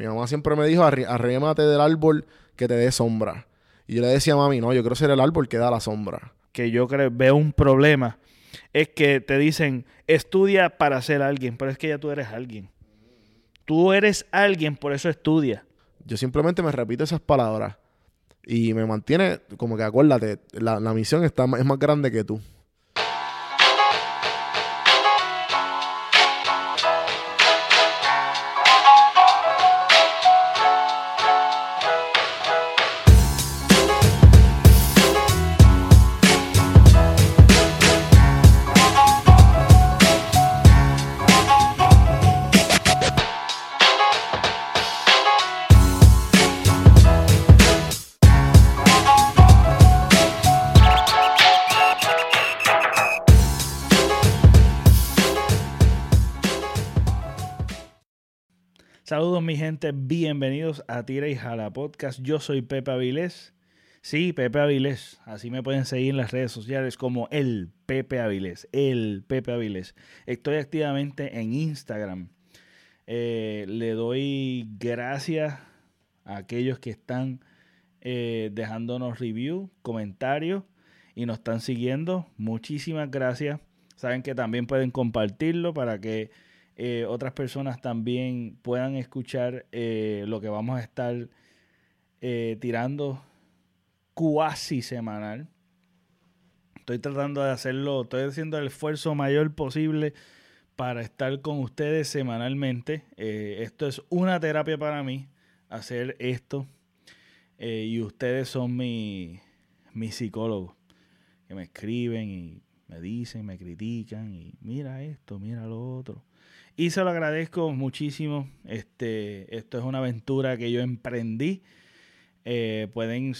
Mi mamá siempre me dijo, arrémate del árbol que te dé sombra. Y yo le decía a mami, no, yo quiero ser el árbol que da la sombra. Que yo creo, veo un problema. Es que te dicen, estudia para ser alguien, pero es que ya tú eres alguien. Tú eres alguien, por eso estudia. Yo simplemente me repito esas palabras y me mantiene como que acuérdate, la, la misión está, es más grande que tú. Bienvenidos a Tira y Jala Podcast. Yo soy Pepe Avilés. Sí, Pepe Avilés. Así me pueden seguir en las redes sociales como el Pepe Avilés. El Pepe Avilés. Estoy activamente en Instagram. Eh, le doy gracias a aquellos que están eh, dejándonos review, comentarios y nos están siguiendo. Muchísimas gracias. Saben que también pueden compartirlo para que eh, otras personas también puedan escuchar eh, lo que vamos a estar eh, tirando cuasi semanal. Estoy tratando de hacerlo, estoy haciendo el esfuerzo mayor posible para estar con ustedes semanalmente. esto es una terapia para mí, hacer esto. y ustedes son mi, mi psicólogos, que me escriben y me dicen, me critican y mira esto, mira lo otro. Y se lo agradezco muchísimo. Este, esto es una aventura que yo emprendí. Eh, pueden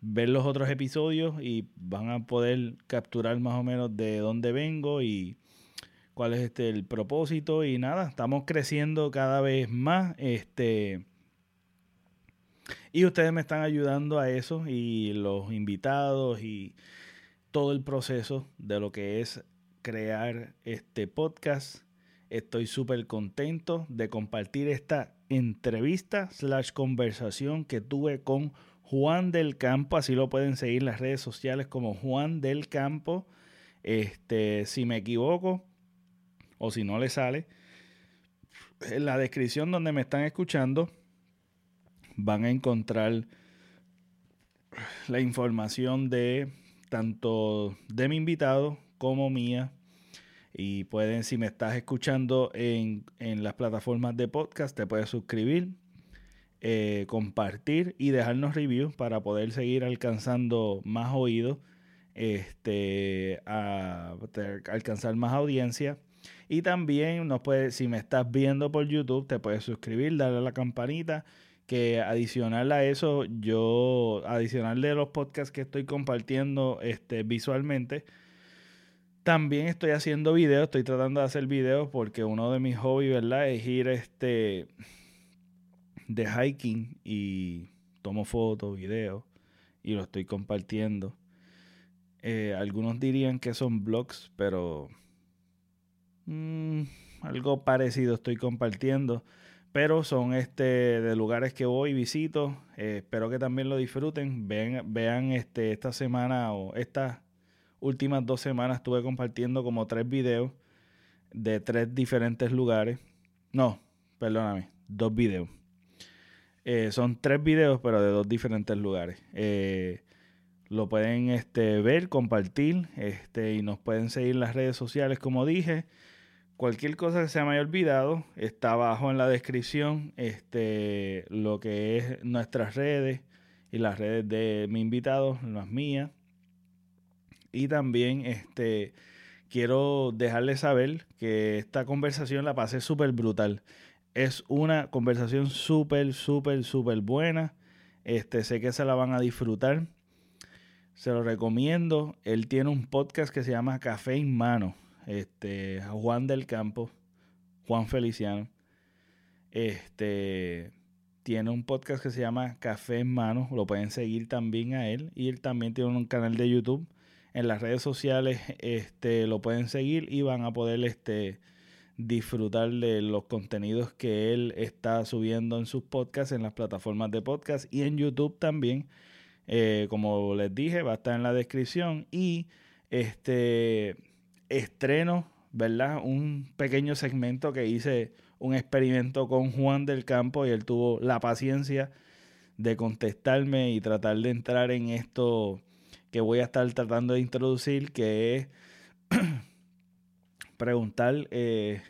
ver los otros episodios y van a poder capturar más o menos de dónde vengo y cuál es este el propósito y nada, estamos creciendo cada vez más este y ustedes me están ayudando a eso y los invitados y todo el proceso de lo que es crear este podcast Estoy súper contento de compartir esta entrevista slash conversación que tuve con Juan del Campo. Así lo pueden seguir en las redes sociales como Juan del Campo. Este, si me equivoco o si no le sale, en la descripción donde me están escuchando van a encontrar la información de tanto de mi invitado como mía y pueden, si me estás escuchando en, las plataformas de podcast, te puedes suscribir, eh, compartir y dejarnos reviews para poder seguir alcanzando más oídos, este, a, alcanzar más audiencia. Y también nos puede, si me estás viendo por YouTube, te puedes suscribir, darle a la campanita. Que adicional a eso, yo, adicional de los podcasts que estoy compartiendo este, visualmente, también estoy haciendo videos, estoy tratando de hacer videos porque uno de mis hobbies, ¿verdad? Es ir este de hiking y tomo fotos, videos y lo estoy compartiendo. Eh, algunos dirían que son blogs, pero mm, algo parecido estoy compartiendo. Pero son este de lugares que voy visito. Eh, espero que también lo disfruten. Vean, vean este, esta semana o esta últimas dos semanas estuve compartiendo como tres videos de tres diferentes lugares. No, perdóname, dos videos. Eh, son tres videos, pero de dos diferentes lugares. Eh, lo pueden este, ver, compartir este, y nos pueden seguir en las redes sociales, como dije. Cualquier cosa que se me haya olvidado está abajo en la descripción. Este, lo que es nuestras redes y las redes de mi invitado, las mías. Y también este, quiero dejarles saber que esta conversación la pasé súper brutal. Es una conversación súper, súper, súper buena. Este, sé que se la van a disfrutar. Se lo recomiendo. Él tiene un podcast que se llama Café en Mano. Este, Juan del Campo, Juan Feliciano. Este tiene un podcast que se llama Café en Mano. Lo pueden seguir también a él. Y él también tiene un canal de YouTube en las redes sociales este, lo pueden seguir y van a poder este, disfrutar de los contenidos que él está subiendo en sus podcasts, en las plataformas de podcast y en YouTube también. Eh, como les dije, va a estar en la descripción. Y este estreno, ¿verdad? Un pequeño segmento que hice un experimento con Juan del Campo y él tuvo la paciencia de contestarme y tratar de entrar en esto que voy a estar tratando de introducir, que es preguntar eh,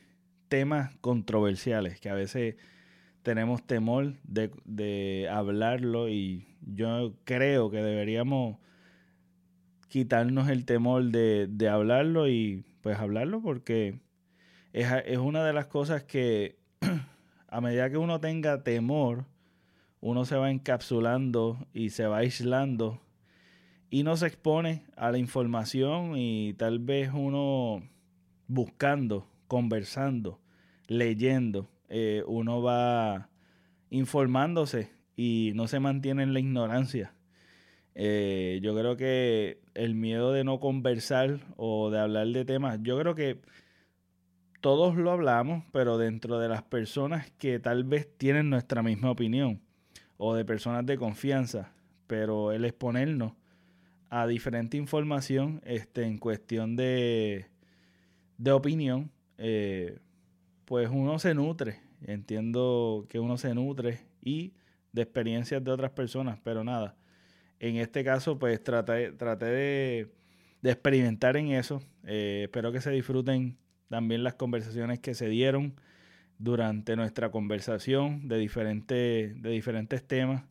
temas controversiales, que a veces tenemos temor de, hablarlo y yo creo que deberíamos quitarnos el temor de, de hablarlo y pues hablarlo porque es, es, una de las cosas que a medida que uno tenga temor, uno se va encapsulando y se va aislando y no se expone a la información y tal vez uno buscando, conversando, leyendo, eh, uno va informándose y no se mantiene en la ignorancia. Eh, yo creo que el miedo de no conversar o de hablar de temas, yo creo que todos lo hablamos, pero dentro de las personas que tal vez tienen nuestra misma opinión o de personas de confianza, pero el exponernos a diferente información este, en cuestión de, de opinión, eh, pues uno se nutre. Entiendo que uno se nutre y de experiencias de otras personas, pero nada. En este caso, pues traté, traté de, experimentar en eso. Eh, espero que se disfruten también las conversaciones que se dieron durante nuestra conversación de, diferentes de diferentes temas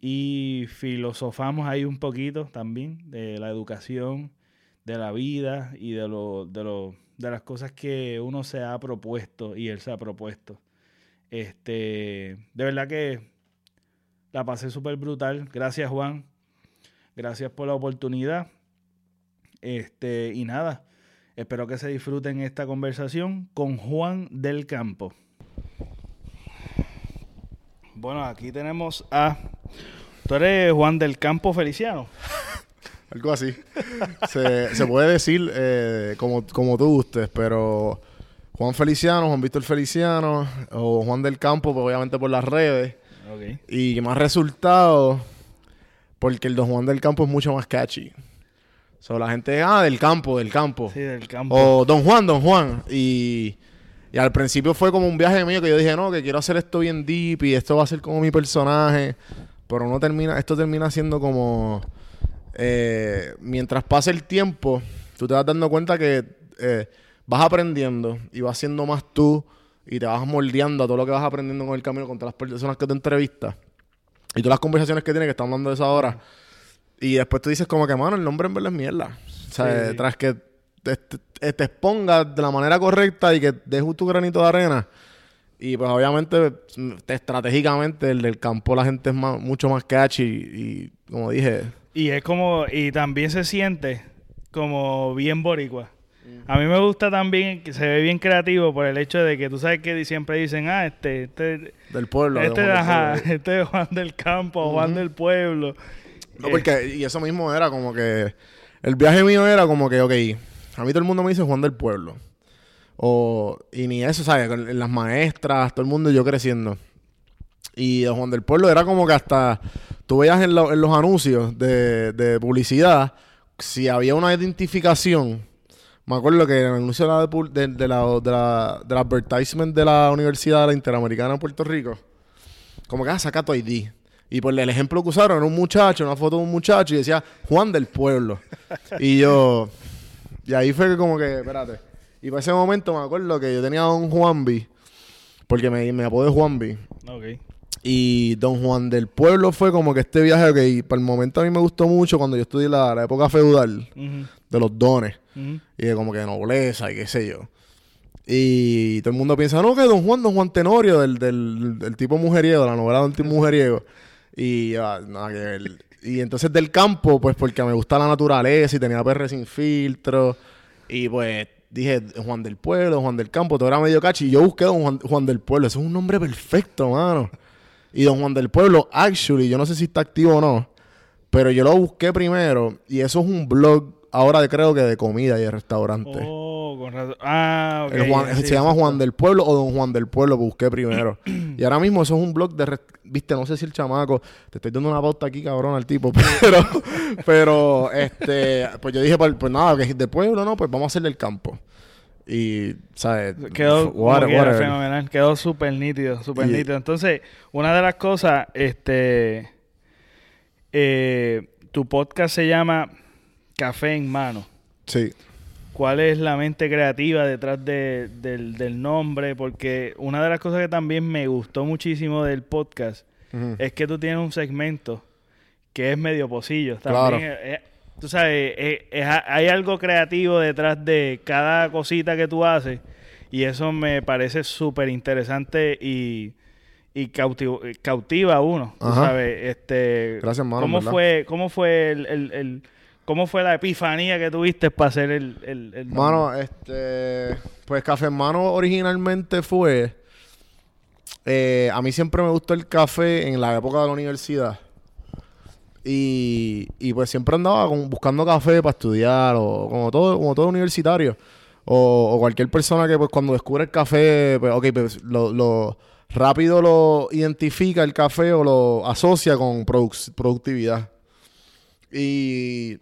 y filosofamos ahí un poquito también de la educación, de la vida y de, lo, de, de las cosas que uno se ha propuesto y él se ha propuesto. Este, de verdad que la pasé súper brutal. Gracias, Juan. Gracias por la oportunidad. Este, y nada, espero que se disfruten esta conversación con Juan del Campo. Bueno, aquí tenemos a. Tú eres Juan del Campo Feliciano. Algo así. se, puede decir eh, como, como tú gustes, pero Juan Feliciano, Juan Víctor Feliciano o Juan del Campo, pues, obviamente por las redes. Y más resultados, porque el Don Juan del Campo es mucho más catchy. O la gente, ah, del campo, del campo. Sí, del campo. O Don Juan, Don Juan. Y y al principio fue como un viaje mío que yo dije, no, que quiero hacer esto bien deep y esto va a ser como mi personaje. Pero no termina, esto termina siendo como. Eh, mientras pasa el tiempo, tú te vas dando cuenta que eh, vas aprendiendo y vas siendo más tú y te vas moldeando a todo lo que vas aprendiendo con el camino, con todas las personas que te entrevistas y todas las conversaciones que tienes que están de esa hora. Y después tú dices, como que, mano, el nombre en verdad es mierda. O sea, tras que te, te, expongas de la manera correcta y que dejes tu granito de arena. Y pues obviamente, estratégicamente, el del campo la gente es mucho más catchy y, como dije... Y es como, y también se siente como bien boricua. A mí me gusta también que se ve bien creativo por el hecho de que tú sabes que siempre dicen, ah, este, este... Del pueblo. Este, ajá, este es Juan del campo, Juan del pueblo. No, porque, y eso mismo era como que, el viaje mío era como que, ok, a mí todo el mundo me dice Juan del Pueblo. O, y ni eso, ¿sabes? Las maestras, todo el mundo yo creciendo. Y Juan del Pueblo era como que hasta tú veías en, los anuncios de, publicidad, si había una identificación, me acuerdo que en el anuncio de la, de, la, del advertisement de la Universidad de la Interamericana en Puerto Rico, como que ah, saca tu ID. Y por el ejemplo que usaron era un muchacho, una foto de un muchacho y decía Juan del Pueblo. y yo, y ahí fue que como que, espérate. Y para ese momento me acuerdo que yo tenía a Don Juanvi, porque me, me apodé Juanvi. Ok. Y Don Juan del Pueblo fue como que este viaje que para el momento a mí me gustó mucho cuando yo estudié la, época feudal de los dones. Y de como que de nobleza y qué sé yo. Y todo el mundo piensa, no, que Don Juan, Don Juan Tenorio, del, del, del tipo mujeriego, la novela del tipo mujeriego. Y ah, nada que ver. Y entonces del campo, pues porque me gusta la naturaleza y tenía PR sin filtro. Y pues dije Juan del Pueblo, Juan del Campo, todo era medio cachi. Y yo busqué Don Juan, del Pueblo. Eso es un nombre perfecto, mano. Y Don Juan del Pueblo, actually, yo no sé si está activo o no. Pero yo lo busqué primero. Y eso es un blog ahora de, creo que de comida y de restaurante. Oh, con razón. Ah, ok. El Juan- sí, se llama sí, Juan sí. del Pueblo o Don Juan del Pueblo, busqué primero. y ahora mismo eso es un blog de... Viste, no sé si el chamaco... Te estoy dando una pauta aquí, cabrón, al tipo. Pero, pero este... Pues yo dije, pues, pues nada, que es del pueblo, ¿no? Pues vamos a hacer del campo. Y, ¿sabes? Quedó quiera, whatever. fenomenal. Quedó súper nítido, súper Y- nítido. Entonces, una de las cosas, este... eh, tu podcast se llama Café en Mano. Sí. ¿Cuál es la mente creativa detrás de- del, del nombre? Porque una de las cosas que también me gustó muchísimo del podcast es que tú tienes un segmento que es medio pocillo. Claro. También, eh, eh, tú sabes, eh, es- hay algo creativo detrás de cada cosita que tú haces y eso me parece súper interesante y, y cautivo- cautiva a uno. Tú sabes, este, Gracias, mano, ¿Cómo ¿verdad? fue, cómo fue el, el- el- cómo fue la epifanía que tuviste para hacer el, el? Mano, este... Pues Café Hermano originalmente fue... eh, a mí siempre me gustó el café en la época de la universidad. Y, y pues siempre andaba buscando café para estudiar o como todo, como todo universitario. O, cualquier persona que pues cuando descubre el café, pues ok, pues rápido lo identifica el café o lo asocia con produc- productividad. Y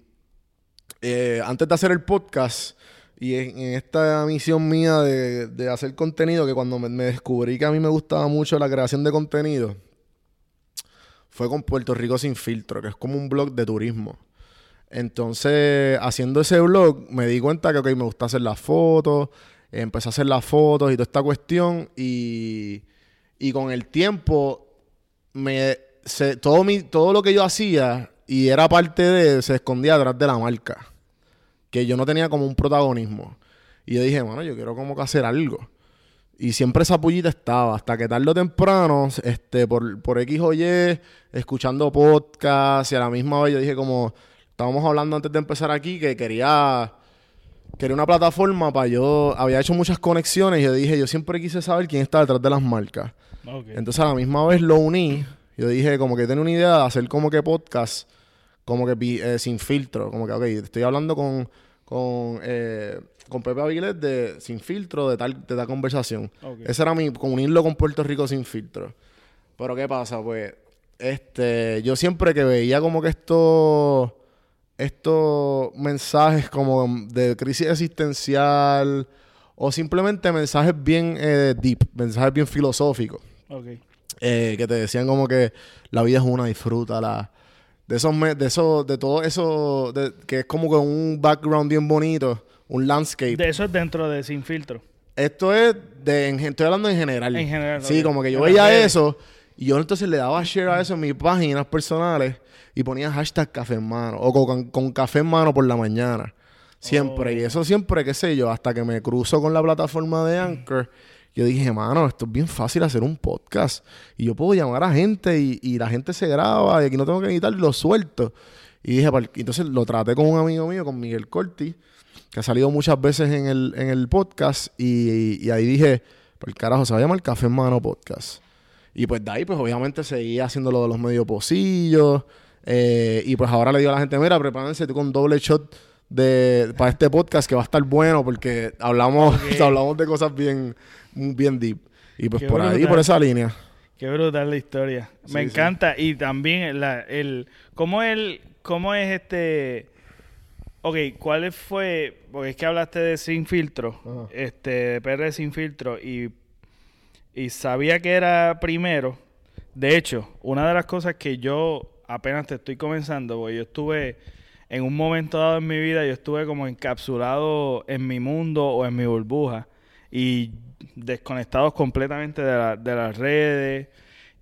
eh, antes de hacer el podcast y en, esta misión mía de, hacer contenido, que cuando me, descubrí que a mí me gustaba mucho la creación de contenido, fue con Puerto Rico Sin Filtro, que es como un blog de turismo. Entonces, haciendo ese blog, me di cuenta que, ok, me gusta hacer las fotos, empecé a hacer las fotos y toda esta cuestión, y, y con el tiempo, me, todo, mi, todo lo que yo hacía y era parte de, se escondía detrás de la marca, que yo no tenía como un protagonismo. Y yo dije, bueno, yo quiero como que hacer algo. Y siempre esa pullita estaba, hasta que tarde o temprano, este, por, por X o Y, escuchando podcasts y a la misma vez yo dije como, estábamos hablando antes de empezar aquí, que quería, quería una plataforma para yo, había hecho muchas conexiones y yo dije, yo siempre quise saber quién está detrás de las marcas. Entonces a la misma vez lo uní, yo dije como que tenía una idea de hacer como que podcast, como que eh, sin filtro, como que, ok, estoy hablando con, con, eh, con Pepe Avilés de sin filtro de tal, de tal conversación. Ese era mi, con unirlo con Puerto Rico sin filtro. Pero ¿qué pasa? Pues, este, yo siempre que veía como que estos, estos mensajes como de crisis existencial o simplemente mensajes bien eh, deep, mensajes bien filosóficos, eh, que te decían como que la vida es una, disfrútala. De esos, de eso, de todo eso, de- que es como que un background bien bonito, un landscape. De eso es dentro de Sin Filtro. Esto es de, en estoy hablando en general. En general, Sí, como que yo veía eso y yo entonces le daba share a eso en mis páginas personales y ponía hashtag café en mano o con, con café en mano por la mañana. Siempre. Oh. Y eso siempre, qué sé yo, hasta que me cruzo con la plataforma de Anchor. Yo dije, mano, esto es bien fácil hacer un podcast. Y yo puedo llamar a gente y, y la gente se graba y aquí no tengo que editar lo suelto. Y dije, "Pal-". entonces lo traté con un amigo mío, con Miguel Corti, que ha salido muchas veces en el, en el podcast. Y, y ahí dije, por el carajo, se va a llamar Café en Mano Podcast. Y pues de ahí, pues obviamente seguía haciendo lo de los medios pocillos. eh, y pues ahora le digo a la gente, mira, prepárense tú con doble shot de, para este podcast que va a estar bueno porque hablamos, hablamos de cosas bien, bien deep. Y pues Qué por ahí, por esa línea. Qué brutal la historia. Sí, Me sí. encanta. Y también la, el... ¿Cómo, el, ¿Cómo es este...? Ok, ¿cuál fue...? Porque es que hablaste de Sin Filtro. Ajá. Este, de PR Sin Filtro. Y, y sabía que era primero. De hecho, una de las cosas que yo apenas te estoy comenzando, porque yo estuve... En un momento dado en mi vida, yo estuve como encapsulado en mi mundo o en mi burbuja. Y desconectados completamente de, la- de las redes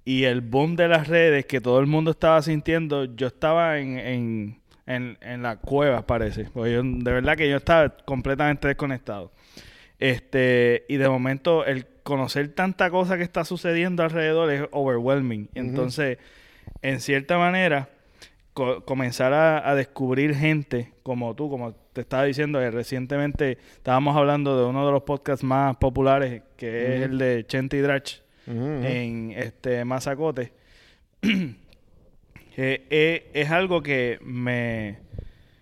y el boom de las redes que todo el mundo estaba sintiendo, yo estaba en, en, en, en la cueva, parece. Porque yo, de verdad que yo estaba completamente desconectado. Este, y de momento el conocer tanta cosa que está sucediendo alrededor es overwhelming. Entonces, en cierta manera, co- comenzar a, a descubrir gente como tú, como te estaba diciendo, que recientemente estábamos hablando de uno de los podcasts más populares, que es el de Chente y Drach en este Mazacote. que, eh, es algo que me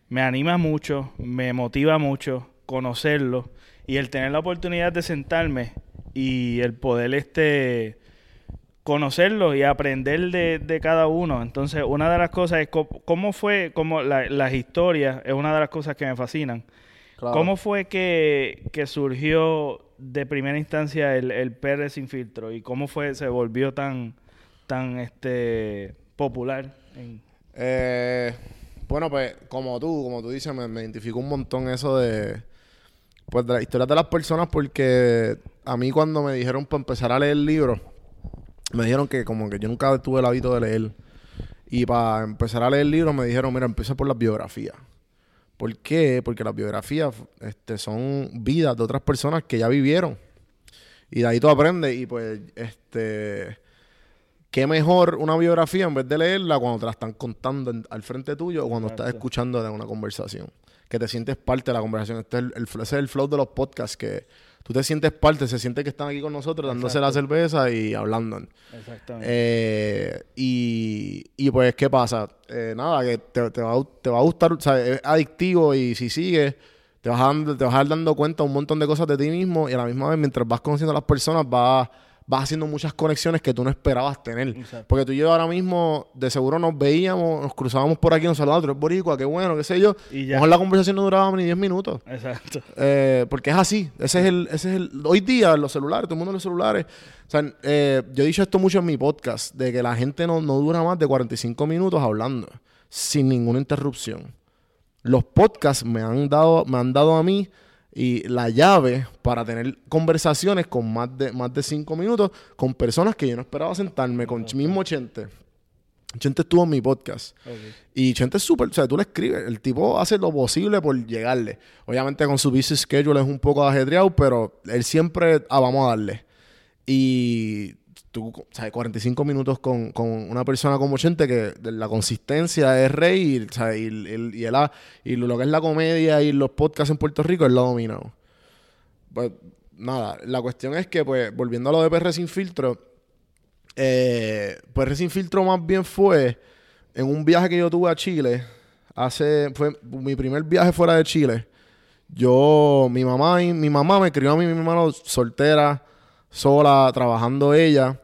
me anima mucho, me motiva mucho conocerlo y el tener la oportunidad de sentarme y el poder este conocerlo y aprender de, de cada uno. Entonces, una de las cosas es cómo, fue, como las historias, es una de las cosas que me fascinan. ¿Cómo fue que, que, surgió de primera instancia el, el PR sin filtro y cómo fue, se volvió tan, tan este, popular? Eh, bueno, pues como tú, como tú dices, me, me identificó un montón eso de, pues, de la historia de las personas porque a mí cuando me dijeron para empezar a leer el libro, me dijeron que como que yo nunca tuve el hábito de leer. Y para empezar a leer el libro me dijeron, mira, empieza por las biografías. ¿Por qué? Porque las biografías este, son vidas de otras personas que ya vivieron. Y de ahí tú aprendes. Y pues, este. Qué mejor una biografía en vez de leerla cuando te la están contando al frente tuyo o cuando estás escuchando de una conversación. Que te sientes parte de la conversación. Este es el, ese es el flow de los podcasts que tú te sientes parte, se siente que están aquí con nosotros dándose la cerveza y hablando. Exactamente. Eh, y, y, pues, ¿qué pasa? Eh, nada, que te, te, va, te, va, a gustar, o sea, es adictivo y si sigues, te vas, a, te vas a dar dando cuenta un montón de cosas de ti mismo y a la misma vez, mientras vas conociendo a las personas, vas vas haciendo muchas conexiones que tú no esperabas tener. Porque tú y yo ahora mismo, de seguro nos veíamos, nos cruzábamos por aquí, nos saludábamos, tú eres boricua, qué bueno, qué sé yo. Y ya. Mejor la conversación no duraba ni 10 minutos. Exacto. Eh, porque es así. Ese es el, ese es el, hoy día, los celulares, todo el mundo en los celulares. O sea, eh, yo he dicho esto mucho en mi podcast, de que la gente no, no dura más de 45 minutos hablando, sin ninguna interrupción. Los podcasts me han dado, me han dado a mí y la llave para tener conversaciones con más de, más de cinco minutos con personas que yo no esperaba sentarme, con mismo Chente. Chente estuvo en mi podcast. Y Chente es súper, o sea, tú le escribes, el tipo hace lo posible por llegarle. Obviamente con su busy schedule es un poco ajetreado, pero él siempre, ah, vamos a darle. Y tú, ¿sabes? 45 minutos con, una persona como Chente que la consistencia es rey y, ¿sabes? Y, y, y, lo que es la comedia y los podcasts en Puerto Rico, él lo ha dominado. Pues nada, la cuestión es que, pues, volviendo a lo de PR sin filtro, eh, PR sin filtro más bien fue en un viaje que yo tuve a Chile, hace, fue mi primer viaje fuera de Chile. Yo, mi mamá y mi mamá me crió a mí mi hermano soltera, sola, trabajando ella.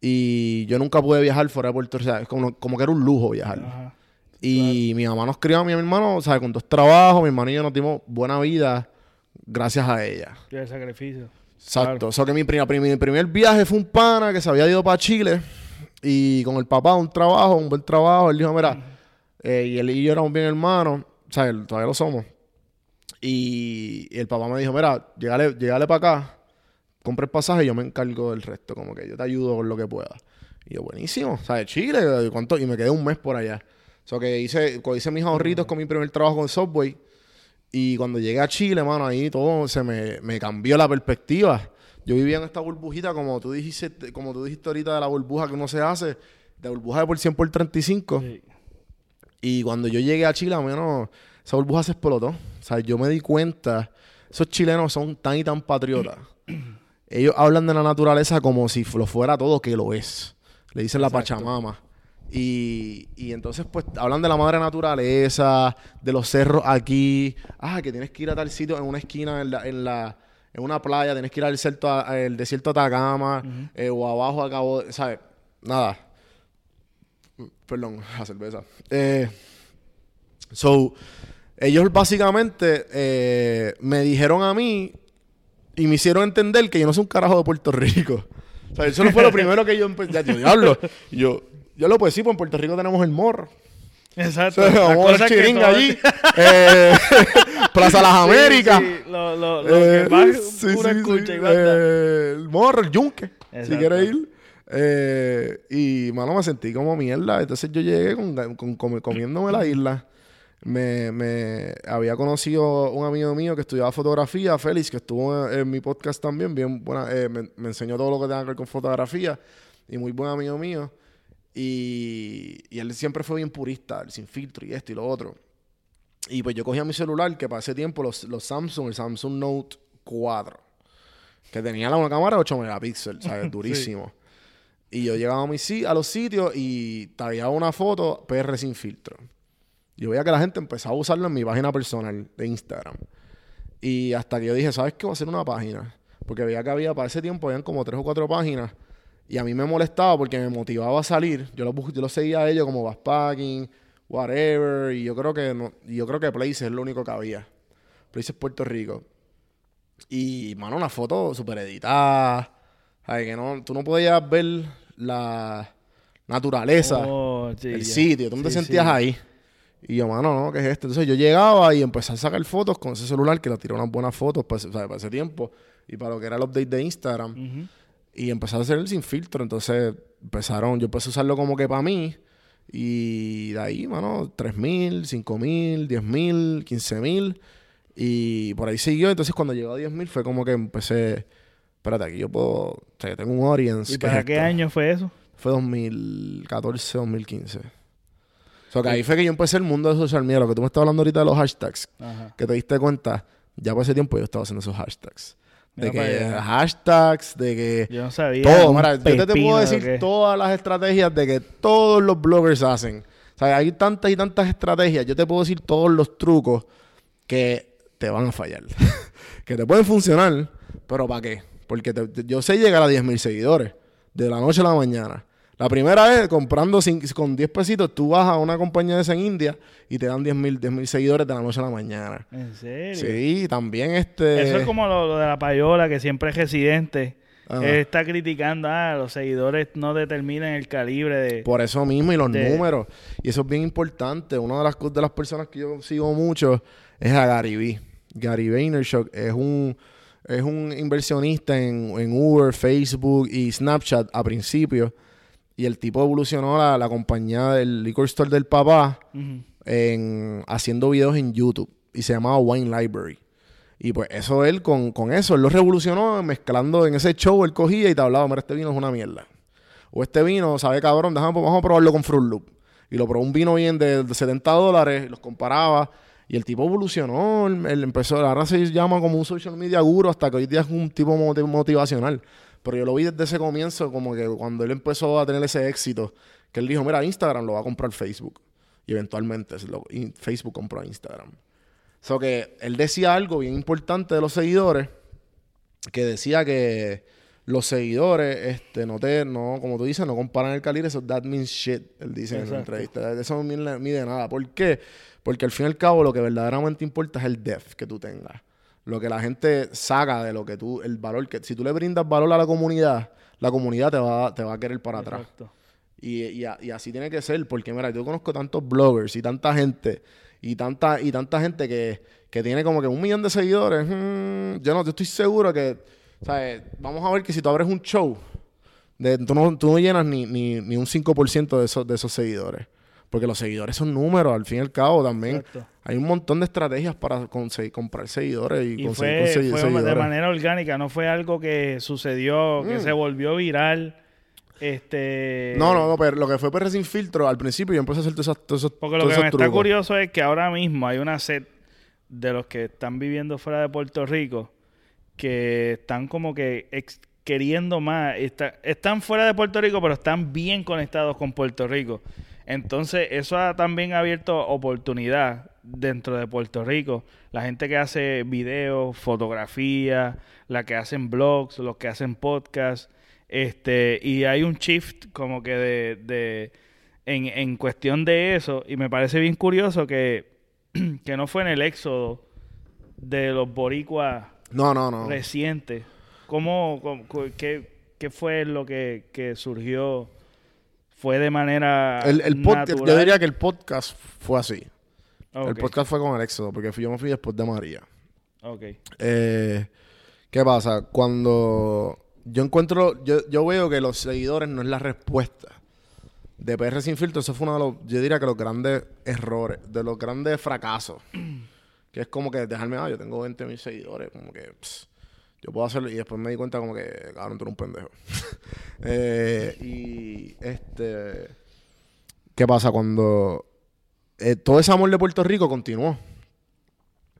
Y yo nunca pude viajar fuera de Puerto Rico. O sea, como, como que era un lujo viajar. y mi mamá nos crió a mi hermano, o sea, con dos trabajos. Mi hermano y yo nos dimos buena vida gracias a ella. Y el sacrificio. Exacto. O sea, que mi, mi, primer viaje fue un pana que se había ido para Chile. Y con el papá, un trabajo, un buen trabajo. Él dijo, mira, eh, y él y yo éramos bien hermanos. O sea, todavía lo somos. Y, el papá me dijo, mira, llegale, llegale para acá compra el pasaje y yo me encargo del resto, como que yo te ayudo con lo que pueda. Y yo, buenísimo, ¿sabes? Chile, ¿cuánto? Y me quedé un mes por allá. O sea, que hice, hice mis ahorritos con mi primer trabajo con Subway. Y cuando llegué a Chile, mano, ahí todo se me, me cambió la perspectiva. Yo vivía en esta burbujita, como tú dijiste, como tú dijiste ahorita de la burbuja que uno se hace, de burbuja de por 100 por 35. Y cuando yo llegué a Chile, menos esa burbuja se explotó. O sea, yo me di cuenta, esos chilenos son tan y tan patriotas. ellos hablan de la naturaleza como si lo fuera todo, que lo es. Le dicen la Pachamama. Y, y, entonces, pues, hablan de la madre naturaleza, de los cerros aquí. Ah, que tienes que ir a tal sitio en una esquina, en la, en, la, en una playa, tienes que ir al desierto, al desierto Atacama, eh, o abajo a Cabo, ¿sabes? Nada. Perdón, la cerveza. Eh, so, ellos básicamente eh, me dijeron a mí y me hicieron entender que yo no soy un carajo de Puerto Rico. O sea, eso no fue lo primero que yo empecé. Ya, diablo. yo, yo lo puedo decir, pues en Puerto Rico tenemos el morro. Exacto. vamos a chiringa allí. eh, Plaza Las Américas. Sí, lo, lo, lo eh, que más sí, escucha eh, El morro, el yunque. Si quieres ir. Eh, y, mano, me sentí como mierda. Entonces yo llegué con, con, comiéndome la isla me, me, había conocido un amigo mío que estudiaba fotografía, Félix, que estuvo en, mi podcast también, bien buena, eh, me, enseñó todo lo que tenga que ver con fotografía y muy buen amigo mío. Y, y, él siempre fue bien purista, sin filtro y esto y lo otro. Y pues yo cogía mi celular, que para ese tiempo los, los Samsung, el Samsung Note 4, que tenía una cámara de 8 megapíxeles, ¿sabes? Durísimo. Y yo llegaba a, mi, a los sitios y había una foto PR sin filtro. Yo veía que la gente empezaba a usarlo en mi página personal de Instagram. Y hasta que yo dije, ¿sabes qué? Voy a hacer una página. Porque veía que había, para ese tiempo, habían como tres o cuatro páginas. Y a mí me molestaba porque me motivaba a salir. Yo lo, yo lo seguía a ellos como backpacking, whatever. Y yo creo que no, y yo creo que Place es lo único que había. Place es Puerto Rico. Y, mano, una foto súper editada. Que no, tú no podías ver la naturaleza, Oh, sí, el sitio. Tú no te sentías sí. ahí. Y yo, mano, no, ¿qué es esto? Entonces yo llegaba y empecé a sacar fotos con ese celular que le tiró unas buenas fotos para, ese- o sea, para ese tiempo y para lo que era el update de Instagram. Y empecé a hacer el sin filtro. Entonces empezaron, yo empecé a usarlo como que para mí. Y de ahí, mano, 3.000, 5.000, 10.000, 15.000. Y por ahí siguió. Entonces cuando llegó a 10.000 fue como que empecé... Espérate, aquí yo puedo... O sea, yo tengo un audience. ¿Y ¿qué para es qué año fue eso? Fue 2014, 2015. O sea, que ahí fue que yo empecé el mundo de social media. Lo que tú me estás hablando ahorita de los hashtags. Ajá. Que te diste cuenta. Ya por ese tiempo yo estaba haciendo esos hashtags. De Mira que allá. hashtags, de que... Yo no sabía. Todo, un mira, yo te, puedo de decir todas las estrategias de que todos los bloggers hacen. O sea, hay tantas y tantas estrategias. Yo te puedo decir todos los trucos que te van a fallar. que te pueden funcionar, pero ¿para qué? Porque te- te- yo sé llegar a 10.000 seguidores de la noche a la mañana. La primera vez, comprando cin- con 10 pesitos, tú vas a una compañía de esa en India y te dan 10.000 10.000 seguidores de la noche a la mañana. ¿En serio? Sí, también este... Eso es como lo, lo de la payola, que siempre es residente. Ajá. Él está criticando, ah, los seguidores no determinan el calibre de... Por eso mismo y los de- números. Y eso es bien importante. Una de las, de las personas que yo sigo mucho es a Gary Vee. Gary Vaynerchuk es un, es un inversionista en, en Uber, Facebook y Snapchat a principio. Y el tipo evolucionó la, la compañía del liquor store del papá en, haciendo videos en YouTube. Y se llamaba Wine Library. Y pues eso él, con, con eso, él lo revolucionó mezclando en ese show, él cogía y te hablaba, mira, este vino es una mierda. O este vino, sabe cabrón, déjame, vamos a probarlo con Fruit Loop. Y lo probó un vino bien de, de 70 dólares, los comparaba. Y el tipo evolucionó, él, él empezó, ahora se llama como un social media guru hasta que hoy día es un tipo moti- motivacional. Pero yo lo vi desde ese comienzo, como que cuando él empezó a tener ese éxito, que él dijo, mira, Instagram lo va a comprar Facebook. Y eventualmente lo- Facebook compró a Instagram. So que él decía algo bien importante de los seguidores, que decía que los seguidores, este, no te, no, como tú dices, no comparan el calibre, eso that means shit, él dice en la Exacto. entrevista. Eso no mide, mide nada. ¿Por qué? Porque al fin y al cabo lo que verdaderamente importa es el depth que tú tengas. Lo que la gente saca de lo que tú, el valor que, si tú le brindas valor a la comunidad, la comunidad te va, te va a querer para atrás. Y, y así tiene que ser, porque mira, yo conozco tantos bloggers y tanta gente, y tanta, y tanta gente que, que tiene como que un millón de seguidores. mm, yo no, yo estoy seguro que, ¿sabes? Vamos a ver que si tú abres un show, de, tú, no, tú no llenas ni, ni, ni un 5% de esos, de esos seguidores. Porque los seguidores son números, al fin y al cabo también. Exacto. Hay un montón de estrategias para conseguir, comprar seguidores y, Y conseguir fue, consegui- fue seguidores. de manera orgánica, no fue algo que sucedió, que Mm. se volvió viral. Este... No, no, no, pero lo que fue PR sin filtro, al principio yo empecé a hacer todos esos, esos, Porque lo que me está curioso es que ahora mismo hay una set de los que están viviendo fuera de Puerto Rico que están como que ex- queriendo más. Está- están fuera de Puerto Rico, pero están bien conectados con Puerto Rico. Entonces, eso ha también abierto oportunidad dentro de Puerto Rico. La gente que hace videos, fotografía, la que hacen blogs, los que hacen podcasts. Este, y hay un shift como que de, de en, en cuestión de eso. Y me parece bien curioso que, que no fue en el éxodo de los boricuas No, no, no. recientes. ¿Cómo, cómo- qué, qué fue lo que, que surgió? ¿Fue de manera El, el podcast, yo diría que el podcast fue así. El podcast fue con el éxodo, porque yo me fui después de María. ok. Eh, ¿Qué pasa? Cuando yo encuentro, yo, yo veo que los seguidores no es la respuesta. De PR Sin Filtro, eso fue uno de los, yo diría que los grandes errores, de los grandes fracasos. que es como que dejarme, ah, yo tengo 20 mil seguidores, como que pss, yo puedo hacerlo. Y después me di cuenta como que, cabrón, tú eres un pendejo. Eh, y este, ¿qué pasa? Cuando eh, todo ese amor de Puerto Rico continuó.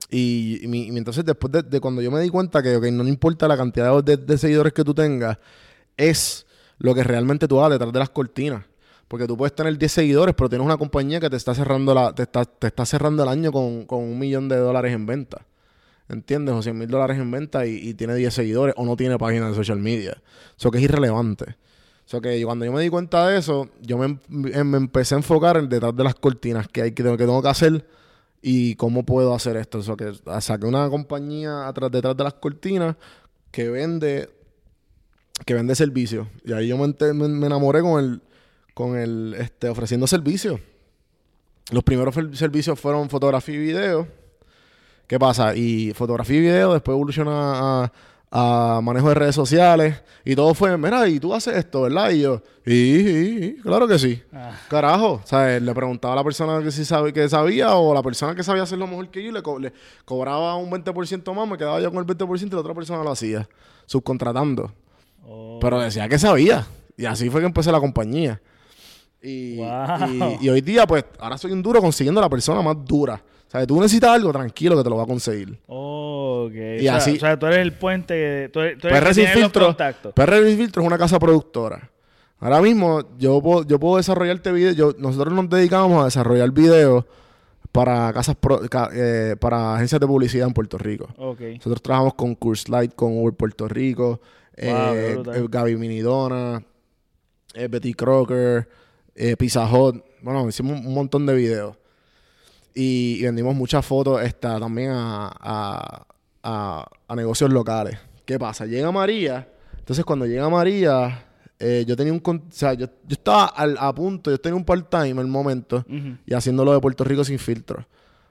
Y, y entonces después de, de cuando yo me di cuenta que ok, no importa la cantidad de, de seguidores que tú tengas, es lo que realmente tú hagas detrás de las cortinas. Porque tú puedes tener 10 seguidores, pero tienes una compañía que te está cerrando la, te está, te está cerrando el año con, con un millón de dólares en venta. ¿Entiendes? O 100 mil dólares en venta y, tiene 10 seguidores o no tiene página de social media. Eso que es irrelevante. Eso que cuando yo me di cuenta de eso, yo me, em- me empecé a enfocar en detrás de las cortinas que hay que, que tengo que hacer y cómo puedo hacer esto. Eso que saqué una compañía atrás, detrás de las cortinas que vende que vende servicios. Y ahí yo me, me- me enamoré con el con el este ofreciendo servicios. Los primeros servicios fueron fotografía y video. ¿Qué pasa? Y fotografía y video, después evoluciona a, a manejo de redes sociales y todo fue, mira, y tú haces esto, ¿verdad? Y yo, sí, claro que sí. Ah, Carajo, ¿sabes? Le preguntaba a la persona que sí sabe, que sabía o la persona que sabía hacerlo mejor que yo le, co- le cobraba un 20% más, me quedaba yo con el 20% y la otra persona lo hacía, subcontratando. oh, Pero decía que sabía. Y así fue que empecé la compañía. Y, Wow. y- y hoy día, pues, ahora soy un duro consiguiendo la persona más dura. O sea, tú necesitas algo, tranquilo que te lo va a conseguir. oh, ok. Y o, sea, así- o sea, tú eres el puente, tú eres, tú eres PR Sin Filtro. PR Sin Filtro es una casa productora. Ahora mismo yo puedo, yo puedo desarrollarte videos. Yo, nosotros nos dedicamos a desarrollar videos para casas pro- ca- eh, para agencias de publicidad en Puerto Rico. Nosotros trabajamos con Curse Light, con Uber Puerto Rico, eh, Wow, brutal. eh, Gaby Minidona, eh, Betty Crocker, eh, Pizza Hut. Bueno, hicimos un montón de videos. Y, y vendimos muchas fotos esta, también a, a- a- a negocios locales. ¿Qué pasa? Llega María. Entonces, cuando llega María, eh, yo tenía un... O sea, yo, yo estaba al- a punto, yo tenía un part-time en el momento Ujú. y haciéndolo de Puerto Rico sin filtro.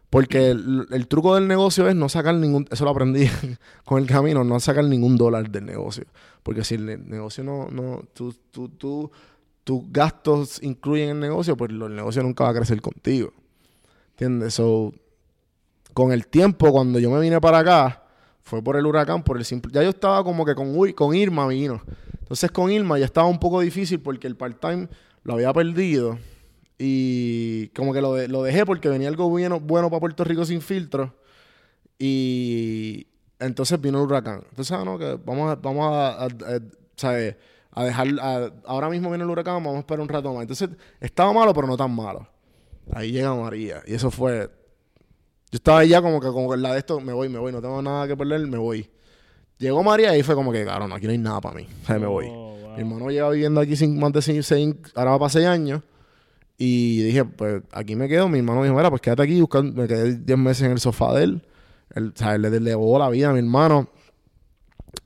Porque el, el truco del negocio es no sacar ningún, eso lo aprendí con el camino, no sacar ningún dólar del negocio. Porque si el ne- negocio no, no, tú, tú, tú- tus gastos incluyen el negocio, pues el negocio nunca va a crecer contigo. ¿Entiendes? So, con el tiempo, cuando yo me vine para acá, fue por el huracán, por el simple. Ya yo estaba como que con, Ui- con Irma vino. Entonces con Irma ya estaba un poco difícil porque el part-time lo había perdido. Y como que lo, de- lo dejé porque venía algo bueno, bueno para Puerto Rico sin filtro. Y entonces vino el huracán. Entonces, ah, no, vamos a, vamos a, a- a- ¿sabes? a dejar. a- ahora mismo viene el huracán, vamos a esperar un rato más. Entonces, estaba malo, pero no tan malo. Ahí llega María. Y eso fue. Yo estaba ya como que, como que la de esto, me voy, me voy, no tengo nada que perder, me voy. Llegó María y fue como que, claro, no, aquí no hay nada para mí. O sea, me voy. Oh, wow. Mi hermano lleva viviendo aquí sin, más de ahora va para seis años. Y dije, pues aquí me quedo. Mi hermano me dijo, mira, pues quédate aquí. buscando- me quedé 10 meses en el sofá de él. Él, o sea, él le llevó la vida a mi hermano.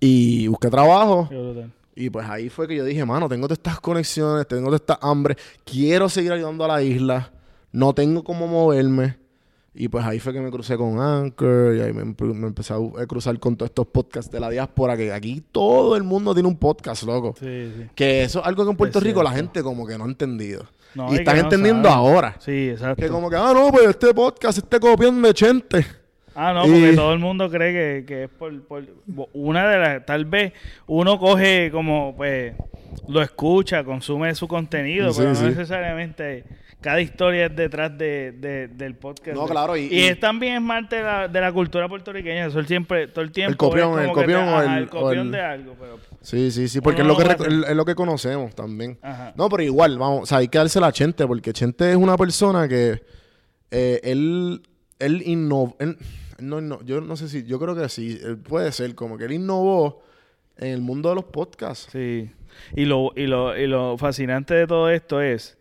Y busqué trabajo. Y pues ahí fue que yo dije, mano, tengo todas estas conexiones, tengo toda esta hambre. Quiero seguir ayudando a la isla. No tengo cómo moverme. Y pues ahí fue que me crucé con Anchor y ahí me, me empecé a cruzar con todos estos podcasts de la diáspora, que aquí todo el mundo tiene un podcast, loco. Sí, sí. Que eso es algo que en Puerto Es Rico la gente como que no ha entendido. No, y están no entendiendo ahora. Sí, exacto. Que como que, ah, no, pues este podcast este copión de Chente. Ah, no, porque todo el mundo cree que, que es por, por- Una de las... Tal vez uno coge como, pues... Lo escucha, consume su contenido, Sí, pero no necesariamente... Cada historia es detrás de, de- del podcast. No, claro, y- Y, y- es también es parte de la, de la cultura puertorriqueña. Eso siempre... Todo el tiempo... copión, el que te- copión o ajá, el- el copión o el- de algo, pero... Sí, sí, sí, porque es, lo que es lo que conocemos también. Ajá. No, pero igual, vamos, o sea, hay que dársela a Chente, porque Chente es una persona que eh, él, él innovó, él- no, no, yo no sé si, yo creo que sí, él puede ser, como que él innovó en el mundo de los podcasts. Sí. Y lo, y lo, y lo fascinante de todo esto es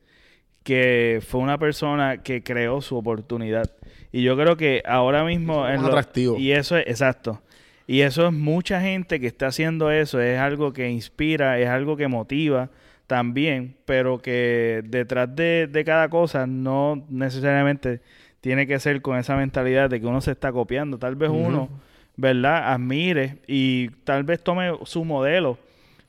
que fue una persona que creó su oportunidad. Y yo creo que ahora mismo... Es atractivo. Y eso es, exacto. Y eso es mucha gente que está haciendo eso. Es algo que inspira, es algo que motiva también, pero que detrás de, de cada cosa no necesariamente tiene que ser con esa mentalidad de que uno se está copiando. Tal vez uno, ¿verdad? Admire y tal vez tome su modelo.